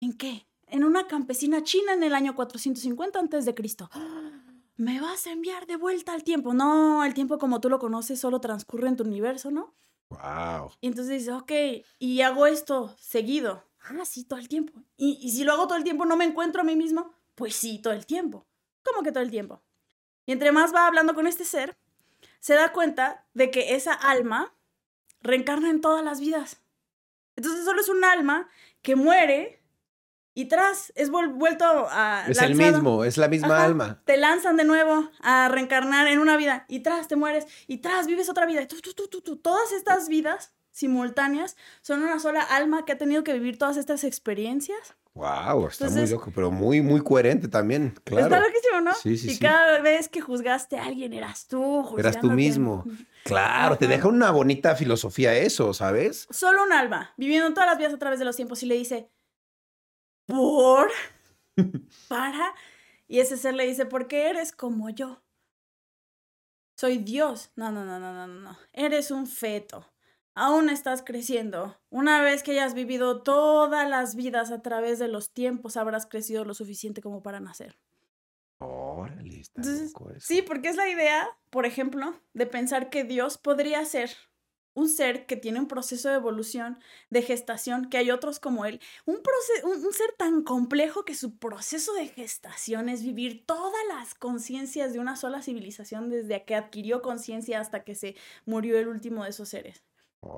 ¿En qué? En una campesina china en el año 450 antes de Cristo. ¿Me vas a enviar de vuelta al tiempo? No, el tiempo como tú lo conoces solo transcurre en tu universo, ¿no?
Wow.
Y entonces dice, ok, y hago esto seguido. Ah, sí, todo el tiempo. Y, y si lo hago todo el tiempo, ¿no me encuentro a mí mismo? Pues sí, todo el tiempo. ¿Cómo que todo el tiempo? Y entre más va hablando con este ser, se da cuenta de que esa alma reencarna en todas las vidas. Entonces solo es un alma que muere y tras es vuelto a...
Es el mismo, es la misma
Ajá,
alma.
Te lanzan de nuevo a reencarnar en una vida y tras te mueres y tras vives otra vida. y tú, tú, tú, tú, tú. Todas estas vidas simultáneas son una sola alma que ha tenido que vivir todas estas experiencias.
Wow, está
Entonces-
muy loco, pero muy, muy coherente también, claro.
Está loquísimo, ¿no?
Sí, sí,
y
sí.
cada vez que juzgaste a alguien eras tú.
Eras tú mismo. Claro, te deja una bonita filosofía eso, ¿sabes?
Solo un alma, viviendo todas las vidas a través de los tiempos y le dice, ¿por? ¿Para? Y ese ser le dice, porque eres como yo. Soy Dios. No, no, no, no, no, no. Eres un feto. Aún estás creciendo. Una vez que hayas vivido todas las vidas a través de los tiempos, habrás crecido lo suficiente como para nacer.
Órale, está
Entonces. Sí, porque es la idea, por ejemplo, de pensar que Dios podría ser un ser que tiene un proceso de evolución, de gestación, que hay otros como él. Un, un, un ser tan complejo que su proceso de gestación es vivir todas las conciencias de una sola civilización desde que adquirió conciencia hasta que se murió el último de esos seres,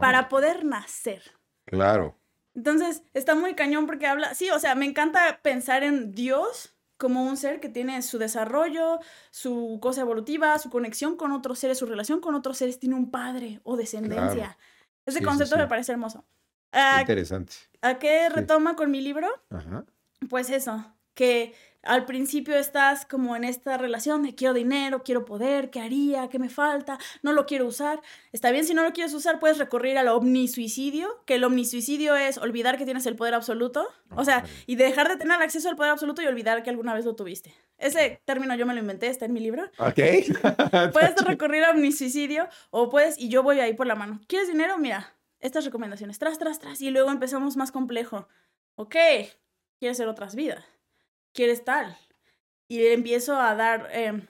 para poder nacer.
Claro.
Entonces, está muy cañón porque habla, sí, o sea, me encanta pensar en Dios como un ser que tiene su desarrollo, su cosa evolutiva, su conexión con otros seres, su relación con otros seres, tiene un padre o descendencia. Ese
Sí, sí,
concepto me parece hermoso. ¿A,
Interesante.
a qué retoma con mi libro?
Ajá.
Pues eso, que al principio estás como en esta relación de quiero dinero, quiero poder, ¿qué haría? ¿Qué me falta? No lo quiero usar. Está bien, si no lo quieres usar, puedes recurrir al omnisuicidio, que el omnisuicidio es olvidar que tienes el poder absoluto. O sea, y dejar de tener acceso al poder absoluto y olvidar que alguna vez lo tuviste. Ese término yo me lo inventé, está en mi libro.
Ok.
Puedes recurrir a omnisuicidio o puedes, y yo voy ahí por la mano. ¿Quieres dinero? Mira, estas recomendaciones, tras, tras, tras, y luego empezamos más complejo. Ok, quieres hacer otras vidas, quieres tal. Y le empiezo a dar em,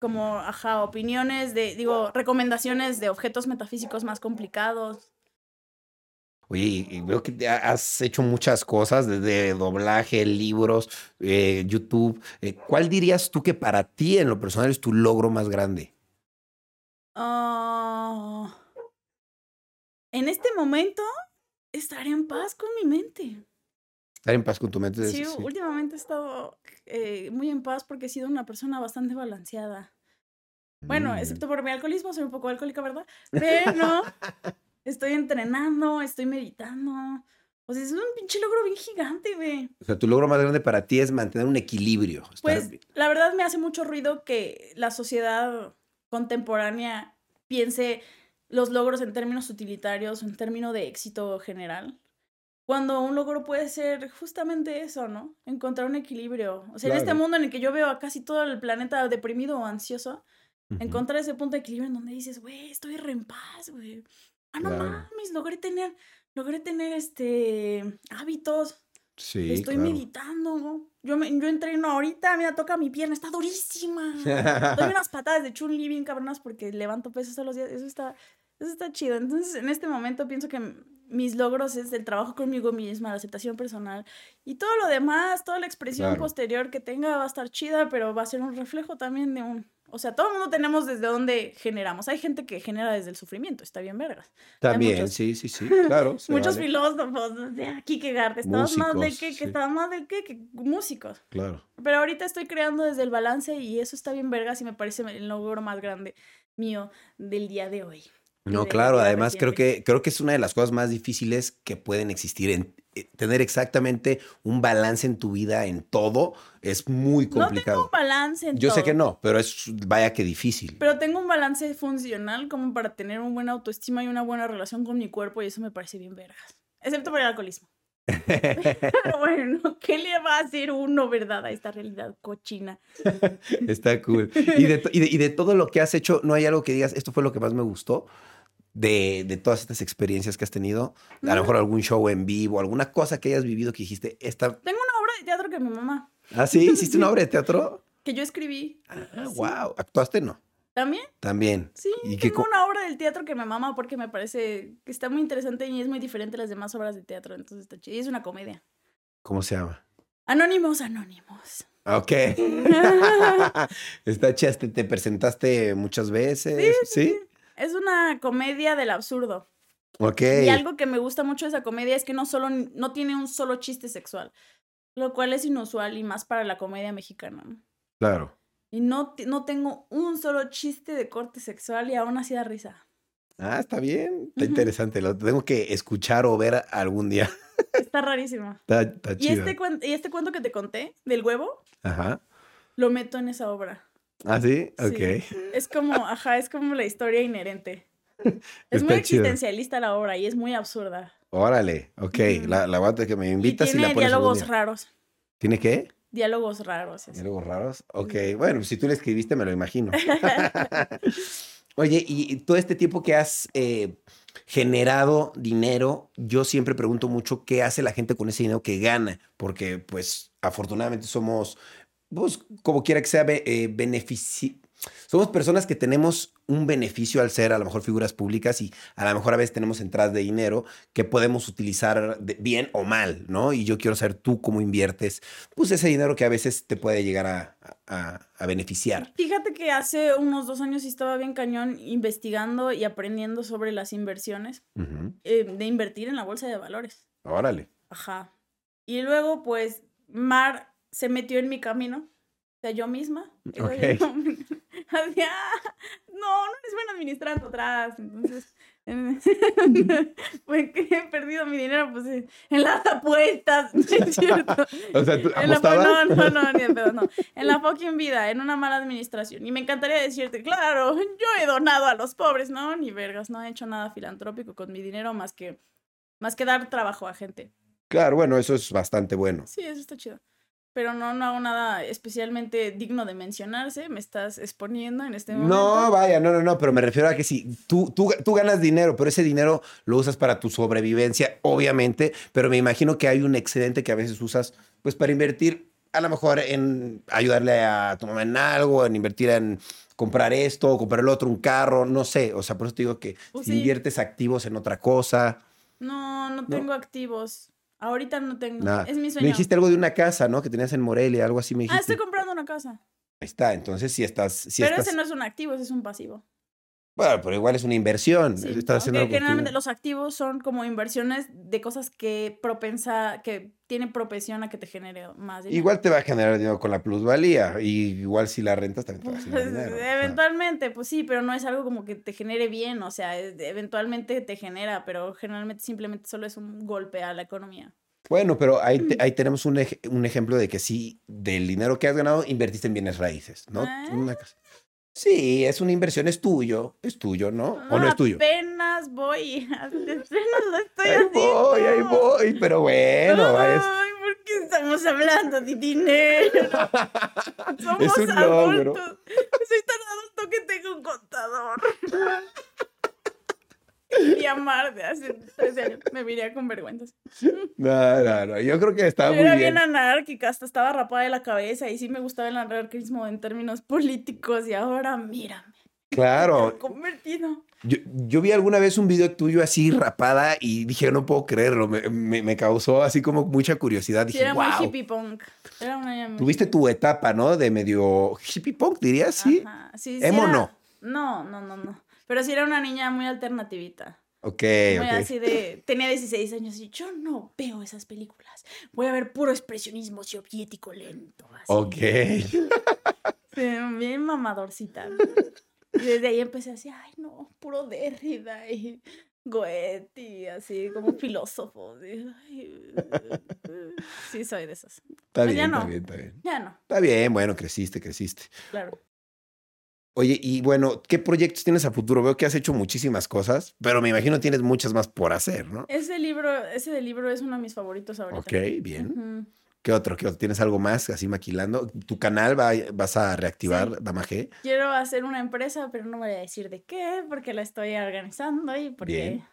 como, ajá, opiniones de, digo, recomendaciones de objetos metafísicos más complicados.
Oye, y- veo que has hecho muchas cosas, desde doblaje, libros, eh, YouTube. Eh, ¿Cuál dirías tú que para ti, en lo personal, es tu logro más grande?
Ah, en este momento, estar en paz con mi mente.
Estar en paz con tu mente.
Sí,
sí.
últimamente he estado eh, muy en paz porque he sido una persona bastante balanceada. Bueno,
Mm.
excepto por mi alcoholismo, soy un poco alcohólica, ¿verdad? Pero estoy entrenando, estoy meditando. O sea, es un pinche logro bien gigante, güey.
O sea, tu logro más grande para ti es mantener un equilibrio.
Pues la verdad me hace mucho ruido que la sociedad contemporánea piense los logros en términos utilitarios, en términos de éxito general. Cuando un logro puede ser justamente eso, ¿no? Encontrar un equilibrio. O sea, en este
Claro.
mundo en el que yo veo a casi todo el planeta deprimido o ansioso, encontrar ese punto de equilibrio en donde dices, güey, estoy re en paz, güey. Ah, no
Claro.
mames, logré tener, logré tener este hábitos.
Sí,
Estoy
claro.
meditando, ¿no? Yo, me, yo entreno ahorita, mira, toca mi pierna, está durísima. Doy unas patadas de chun bien cabronas porque levanto pesos todos los días. Eso está, eso está chido. Entonces, en este momento pienso que mis logros es el trabajo conmigo misma, la aceptación personal y todo lo demás, toda la expresión
Claro.
posterior que tenga va a estar chida, pero va a ser un reflejo también de un... O sea, todo el mundo tenemos desde dónde generamos. Hay gente que genera desde el sufrimiento, está bien vergas.
También,
muchos-
sí, sí, sí, claro.
Muchos
vale,
filósofos, de aquí que Garde, estaban más de qué, que
sí.
estaban más de qué, que músicos.
Claro.
Pero ahorita estoy creando desde el balance y eso está bien vergas y me parece el logro más grande mío del día de hoy.
No, claro, además creo que, creo que es una de las cosas más difíciles que pueden existir en, eh, tener exactamente un balance en tu vida en todo es muy
No tengo
complicado.
un balance en
Yo sé que no, pero es vaya que difícil.
Pero tengo un balance funcional como para tener una buena autoestima y una buena relación con mi cuerpo y eso me parece bien vergas. Excepto por el alcoholismo. Pero bueno, ¿qué le va a hacer uno, verdad, a esta realidad cochina?
Está cool. Y de, y de- y de todo lo que has hecho, ¿no hay algo que digas, esto fue lo que más me gustó? De, de todas estas experiencias que has tenido, a lo mejor algún show en vivo, alguna cosa que hayas vivido que dijiste, esta...
Tengo una obra de teatro que mi mamá,
Ah, sí, hiciste una obra de teatro.
que yo escribí.
Ah,
Sí.
wow. ¿Actuaste? No.
¿También?
También.
Sí,
¿Y
tengo una obra del teatro que me mama porque me parece que está muy interesante y es muy diferente a las demás obras de teatro, entonces está chido. Y es una comedia.
¿Cómo se llama?
Anónimos, anónimos.
Ok. Está chida. ¿Te, te presentaste muchas veces? Sí.
Es una comedia del absurdo.
Ok.
Y algo que me gusta mucho de esa comedia es que no solo no tiene un solo chiste sexual, lo cual es inusual y más para la comedia mexicana.
Claro.
Y no, no tengo un solo chiste de corte sexual y aún así da risa.
Ah, está bien. Está interesante. Lo tengo que escuchar o ver algún día.
Está rarísimo.
Está, está
Y
chido.
este, y este cuento que te conté del huevo,
Ajá.
lo meto en esa obra.
Ah, sí.
Sí.
Ok.
Es como, ajá, es como la historia inherente. Es
Está
muy
chido.
existencialista la obra y es muy absurda.
Órale. Ok. La, la que me
Y
invitas y,
tiene
la pones
diálogos raros.
¿Tiene qué?
Diálogos raros. y.
¿Diálogos raros? Ok. Bueno, si tú le escribiste, me lo imagino. Oye, y todo este tiempo que has eh, generado dinero, yo siempre pregunto mucho qué hace la gente con ese dinero que gana, porque pues afortunadamente somos, pues como quiera que sea, eh, benefici- Somos personas que tenemos un beneficio al ser a lo mejor figuras públicas y a lo mejor a veces tenemos entradas de dinero que podemos utilizar de- bien o mal, ¿no? Y yo quiero saber tú cómo inviertes, pues ese dinero que a veces te puede llegar a, a- a beneficiar.
Fíjate que hace unos dos años estaba bien cañón investigando y aprendiendo sobre las inversiones,
Ujú.
eh, de invertir en la bolsa de valores.
Órale.
Ajá. Y luego, pues, Mar se metió en mi camino. O sea, yo misma. Digo,
Ok.
yo, "Ah, no, no eres buena administrando atrás. Entonces, pues que he perdido mi dinero, pues, en las apuestas. ¿no es cierto?
O sea, ¿tú
En la, no, no, no, ni pedo, no. En la fucking vida, en una mala administración. Y me encantaría decirte, claro, yo he donado a los pobres, no, ni vergas, no he hecho nada filantrópico con mi dinero más que, más que dar trabajo a gente.
Claro, bueno, eso es bastante bueno.
Sí, eso está chido. Pero no, no hago nada especialmente digno de mencionarse. Me estás exponiendo en este momento.
No, vaya, no, no, no, pero me refiero a que sí, tú, tú, tú ganas dinero, pero ese dinero lo usas para tu sobrevivencia, obviamente, pero me imagino que hay un excedente que a veces usas, pues, para invertir, a lo mejor en ayudarle a tu mamá en algo, en invertir en comprar esto, comprar el otro, un carro, no sé, o sea, por eso te digo que
Pues
si
sí.
inviertes activos en otra cosa,
No, no tengo activos. Ahorita no tengo.
nada.
Es mi
Me
sueño.
dijiste algo de una casa, ¿no? Que tenías en Morelia, algo así me
Ah,
dijiste.
estoy comprando una casa.
Ahí está, entonces si estás, si
pero
estás,
ese no es un activo, ese es un pasivo.
bueno, pero igual es una inversión,
Sí,
estás haciendo algo con tu
generalmente los activos son como inversiones de cosas que propensa, que tienen propensión a que te genere más dinero.
Igual te va a generar dinero con la plusvalía. Y igual si la rentas también te va a generar
Pues,
dinero. o sea.
eventualmente, pues sí, pero no es algo como que te genere bien, o sea, eventualmente te genera, pero generalmente simplemente solo es un golpe a la economía.
Bueno, pero ahí, te- ahí tenemos un, ej- un ejemplo de que sí, del dinero que has ganado, invertiste en bienes raíces, ¿no?
Ah.
Una casa. Sí, es una inversión, es tuyo, es tuyo, ¿no? ¿O no es tuyo?
Apenas voy, apenas lo estoy
Ahí
haciendo.
voy, ahí voy, pero bueno, es,
Ay, ¿por qué estamos hablando de dinero? Somos
Es un logro.
adultos. Soy tan adulto que tengo un contador. Y amar de hace 13 años. Me viría con vergüenzas.
no, no, no, yo creo que está
Yo
muy
era
bien.
bien anárquica, hasta estaba rapada de la cabeza y sí me gustaba el anarquismo en términos políticos y ahora mírame. me
Claro,
he convertido.
yo, yo vi alguna vez un video tuyo así rapada y dije, no puedo creerlo, me, me- me causó así como mucha curiosidad.
Sí,
Dije,
era
wow.
muy hippie punk. Era una
Tuviste tu etapa, ¿no? De medio hippie punk, dirías, sí.
Ajá, sí, sí
¿Emo
era-
no?
No, no, no, no. Pero sí era una niña muy alternativita.
Ok,
Muy
ok.
así de. Tenía 16 años y yo no veo esas películas. Voy a ver puro expresionismo soviético lento. Así.
Ok.
Sí, bien mamadorcita. Y desde ahí empecé así, ay no, puro Derrida y Goethe, así como filósofo. Sí, soy de esas.
Está
Pues
bien,
ya
está
no.
bien, está bien.
Ya no,
Está bien, bueno, creciste, creciste.
claro.
Oye, y bueno, ¿qué proyectos tienes a futuro? Veo que has hecho muchísimas cosas, pero me imagino tienes muchas más por hacer, ¿no?
Ese libro, ese del libro es uno de mis favoritos ahorita.
Ok, bien. ¿Qué otro? ¿Qué otro? ¿Tienes algo más así maquilando? ¿Tu canal va, vas a reactivar, Dama G?
Quiero hacer una empresa, pero no voy a decir de qué, porque la estoy organizando y porque
Bien.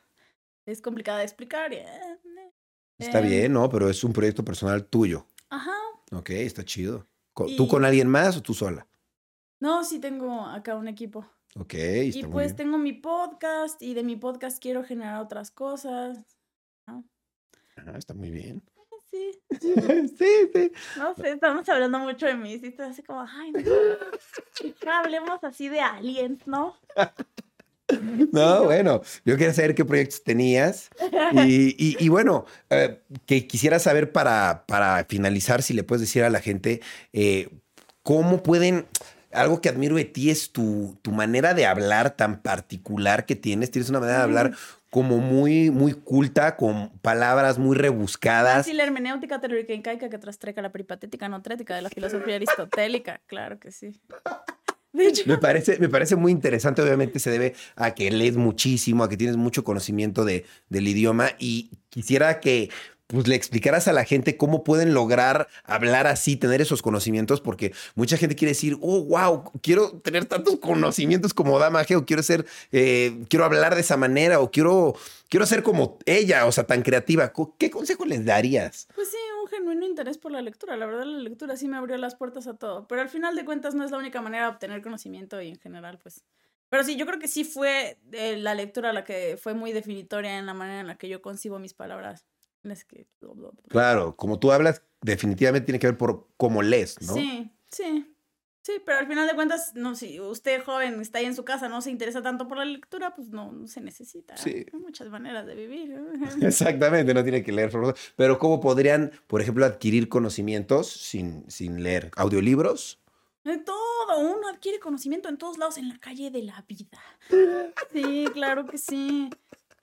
es complicada de explicar. eh,
Está
em,
bien, ¿no? Pero es un proyecto personal tuyo.
Ajá.
Ok, está chido. ¿Tú
Y-
con alguien más o tú sola?
No, sí tengo acá un equipo.
Ok,
Y
está muy
pues
bien.
tengo mi podcast y de mi podcast quiero generar otras cosas.
Ah, está muy bien.
Sí,
sí, sí.
no sé, estamos hablando mucho de mí. Estoy así como, ay, no. hablemos así de aliens, ¿no?
No, bueno, yo quería saber qué proyectos tenías. Y, y- y bueno, eh, que quisiera saber para, para finalizar, si le puedes decir a la gente eh, cómo pueden. Algo que admiro de ti es tu, tu manera de hablar tan particular que tienes. Tienes una manera de hablar como muy, muy culta, con palabras muy rebuscadas.
Así la hermenéutica teórica que trastreca la peripatética notrética de la filosofía aristotélica. Claro que sí.
Me parece, me parece muy interesante, obviamente se debe a que lees muchísimo, a que tienes mucho conocimiento de, del idioma y quisiera que pues le explicaras a la gente cómo pueden lograr hablar así, tener esos conocimientos, porque mucha gente quiere decir, oh, wow, quiero tener tantos conocimientos como Dama G, o quiero ser, eh, quiero hablar de esa manera, o quiero, quiero ser como ella, o sea, tan creativa. ¿Qué consejo les darías?
Pues sí, un genuino interés por la lectura. La verdad, la lectura sí me abrió las puertas a todo. Pero al final de cuentas no es la única manera de obtener conocimiento y en general, pues. Pero sí, yo creo que sí fue eh, la lectura la que fue muy definitoria en la manera en la que yo concibo mis palabras. Que...
Claro, como tú hablas, definitivamente tiene que ver por cómo lees, ¿no?
Sí, sí. Sí, pero al final de cuentas, no, si usted joven está ahí en su casa, no se interesa tanto por la lectura, pues no, no se necesita.
Sí.
Hay muchas maneras de vivir.
Exactamente, no tiene que leer. Pero ¿cómo podrían, por ejemplo, adquirir conocimientos sin, sin leer? ¿Audiolibros?
De todo, uno adquiere conocimiento en todos lados en la calle de la vida. Sí, claro que sí.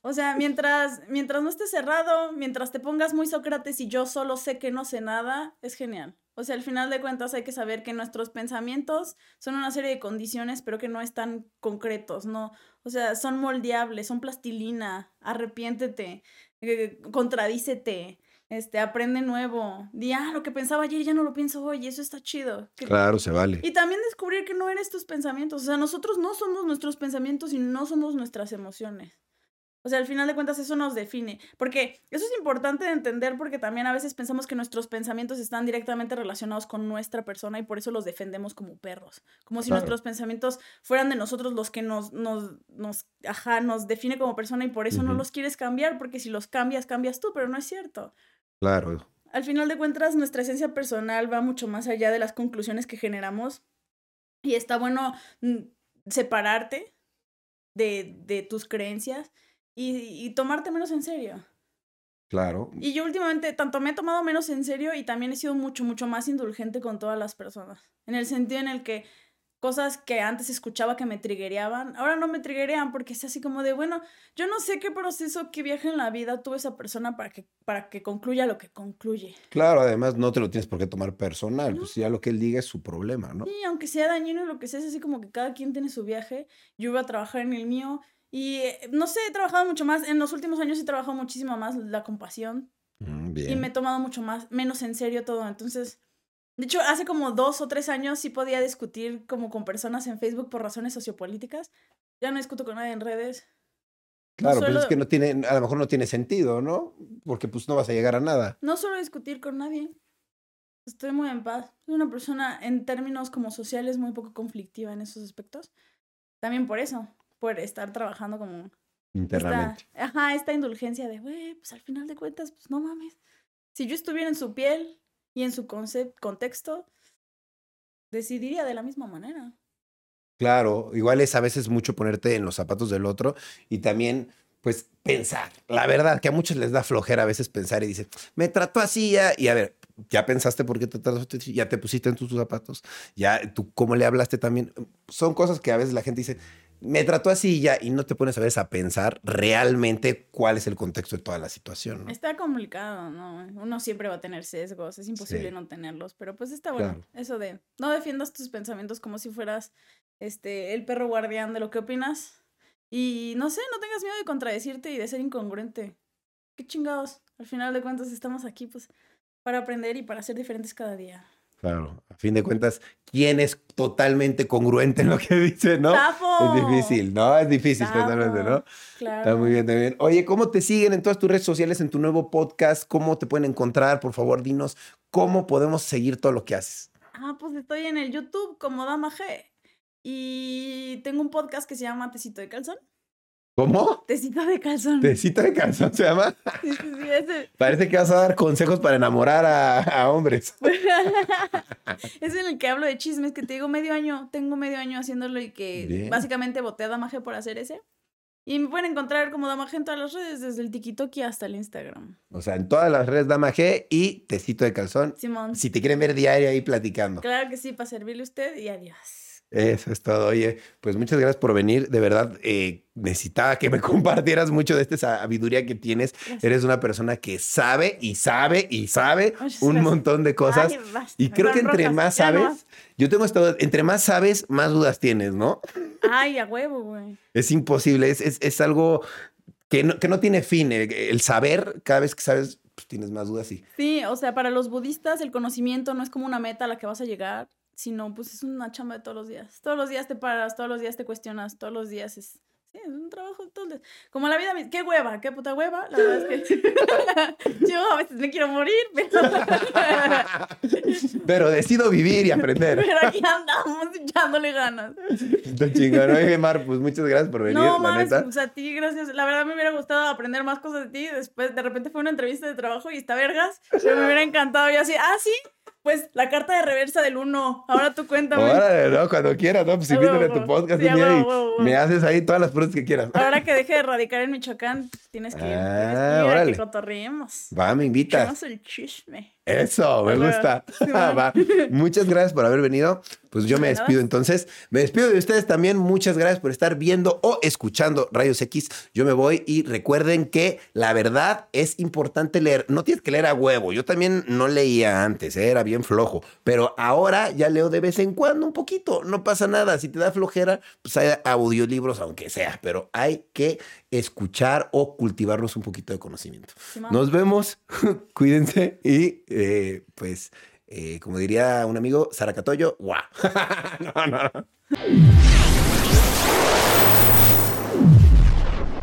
O sea, mientras, mientras no estés cerrado, mientras te pongas muy Sócrates y yo solo sé que no sé nada, es genial. O sea, al final de cuentas hay que saber que nuestros pensamientos son una serie de condiciones, pero que no están concretos, ¿no? O sea, son moldeables, son plastilina, arrepiéntete, eh, contradícete, este, aprende nuevo. Di, ah, lo que pensaba ayer ya no lo pienso hoy, y eso está chido. Que-
Claro, se vale.
y también descubrir que no eres tus pensamientos. O sea, nosotros no somos nuestros pensamientos y no somos nuestras emociones. O sea, al final de cuentas eso nos define. Porque eso es importante de entender porque también a veces pensamos que nuestros pensamientos están directamente relacionados con nuestra persona y por eso los defendemos como perros. Como si
Claro.
nuestros pensamientos fueran de nosotros los que nos, nos, nos, ajá, nos define como persona y por eso no los quieres cambiar porque si los cambias, cambias tú, pero no es cierto.
Claro.
Al final de cuentas, nuestra esencia personal va mucho más allá de las conclusiones que generamos. Y está bueno mm, separarte de, de tus creencias y, y tomarte menos en serio.
Claro.
Y yo últimamente tanto me he tomado menos en serio y también he sido mucho, mucho más indulgente con todas las personas. En el sentido en el que cosas que antes escuchaba que me trigueaban, ahora no me triguean porque es así como de, bueno, yo no sé qué proceso, qué viaje en la vida tuvo esa persona para que, para que concluya lo que concluye.
Claro, además no te lo tienes por qué tomar personal. Pues ya lo que él diga es su problema, ¿no?
Sí, aunque sea dañino y lo que sea, es así como que cada quien tiene su viaje. Yo iba a trabajar en el mío y eh, no sé, he trabajado mucho más. En los últimos años he trabajado muchísimo más la compasión
Mm,
y me he tomado mucho más, menos en serio todo. Entonces, de hecho, hace como dos o tres años sí podía discutir como con personas en Facebook por razones sociopolíticas. Ya no discuto con nadie en redes.
Claro, pero es que no tiene, a lo mejor no tiene sentido, ¿no? Porque pues no vas a llegar a nada.
No suelo discutir con nadie. Estoy muy en paz. Soy una persona en términos como sociales muy poco conflictiva en esos aspectos. También por eso, por estar trabajando como
Internamente.
esta, ajá, esta indulgencia de, güey, pues al final de cuentas, pues no mames. Si yo estuviera en su piel y en su concep- contexto, decidiría de la misma manera.
Claro, igual es a veces mucho ponerte en los zapatos del otro y también, pues, pensar. La verdad, que a muchos les da flojera a veces pensar y dicen, me trató así ya. Y a ver, ¿ya pensaste por qué te trató así? ¿Ya te pusiste en tus zapatos? ¿Ya tú cómo le hablaste también? Son cosas que a veces la gente dice, me trató así y ya, y no te pones a veces a pensar realmente cuál es el contexto de toda la situación. ¿no?
Está complicado, ¿no? Uno siempre va a tener sesgos, es imposible
Sí.
no tenerlos, pero pues está bueno.
Claro.
Eso de no defiendas tus pensamientos como si fueras este el perro guardián de lo que opinas. Y no sé, no tengas miedo de contradecirte y de ser incongruente. Qué chingados. Al final de cuentas estamos aquí pues para aprender y para ser diferentes cada día.
Claro, a fin de cuentas, ¿quién es totalmente congruente en lo que dice, no?
¡Tapo!
Es difícil, ¿no? Es difícil,
Tapo.
totalmente, ¿no?
Claro.
Está muy bien también. Oye, ¿cómo te siguen en todas tus redes sociales, en tu nuevo podcast? ¿Cómo te pueden encontrar? Por favor, dinos cómo podemos seguir todo lo que haces.
Ah, pues estoy en el YouTube como Dama G. Y tengo un podcast que se llama Tecito de Calzón.
¿Cómo?
Tecito de Calzón.
Tecito de calzón se llama.
Sí, sí, sí, ese.
Parece que vas a dar consejos para enamorar a, a hombres.
es en el que hablo de chismes, que te digo medio año, tengo medio año haciéndolo y que
Bien.
básicamente boté a Dama G por hacer ese. Y me pueden encontrar como Dama G en todas las redes, desde el TikTok hasta el Instagram.
O sea, en todas las redes Dama G y Tecito de calzón.
Simón.
Si te quieren ver diario ahí platicando.
Claro que sí, para servirle a usted y adiós.
Eso es todo. Oye, pues muchas gracias por venir. De verdad, eh, necesitaba que me compartieras mucho de esta sabiduría que tienes.
Gracias.
Eres una persona que sabe y sabe y sabe
Muchas
un
gracias.
montón de cosas.
Ay, basta,
y creo que entre
rojas,
más
no
sabes, yo tengo esto, entre más sabes, más dudas tienes, ¿no?
Ay, a huevo, güey.
Es imposible, es, es, es algo que no, que no tiene fin. El, el saber, cada vez que sabes, pues tienes más dudas y
Sí, o sea, para los budistas el conocimiento no es como una meta a la que vas a llegar, sino pues es una chamba de todos los días. Todos los días te paras, todos los días te cuestionas, todos los días es... Sí, es un trabajo todos los. Como la vida, qué hueva, qué puta hueva. La verdad es que yo a veces me quiero morir, pero,
Pero decido vivir y aprender.
pero aquí andamos echándole ganas.
Está chingón. Oye, Mar, pues muchas gracias por venir,
No,
neta.
pues a ti, gracias. La verdad me hubiera gustado aprender más cosas de ti. Después, de repente fue una entrevista de trabajo y está vergas. Pero me hubiera encantado. Yo así, ah, sí, pues la carta de reversa del uno. Ahora tú cuéntame.
Órale, no, cuando quieras, ¿no? Pues
A
invítame a tu podcast
sí,
un día y me haces ahí todas las preguntas que quieras.
Ahora que deje de radicar en Michoacán, tienes que ir.
Ah,
tienes que ir a
órale.
que.
Va, me invitas.
Echemos el chisme.
Eso, me gusta. Muchas gracias por haber venido. Pues yo me despido entonces. Me despido de ustedes también. Muchas gracias por estar viendo o escuchando Rayos X. Yo me voy y recuerden que la verdad es importante leer. No tienes que leer a huevo. Yo también no leía antes, ¿eh? era bien flojo. Pero ahora ya leo de vez en cuando un poquito. No pasa nada. Si te da flojera, pues hay audiolibros, aunque sea. Pero hay que escuchar o cultivarnos un poquito de conocimiento. Nos vemos, cuídense y eh, pues, eh, como diría un amigo, Saracatoyo, guau. no.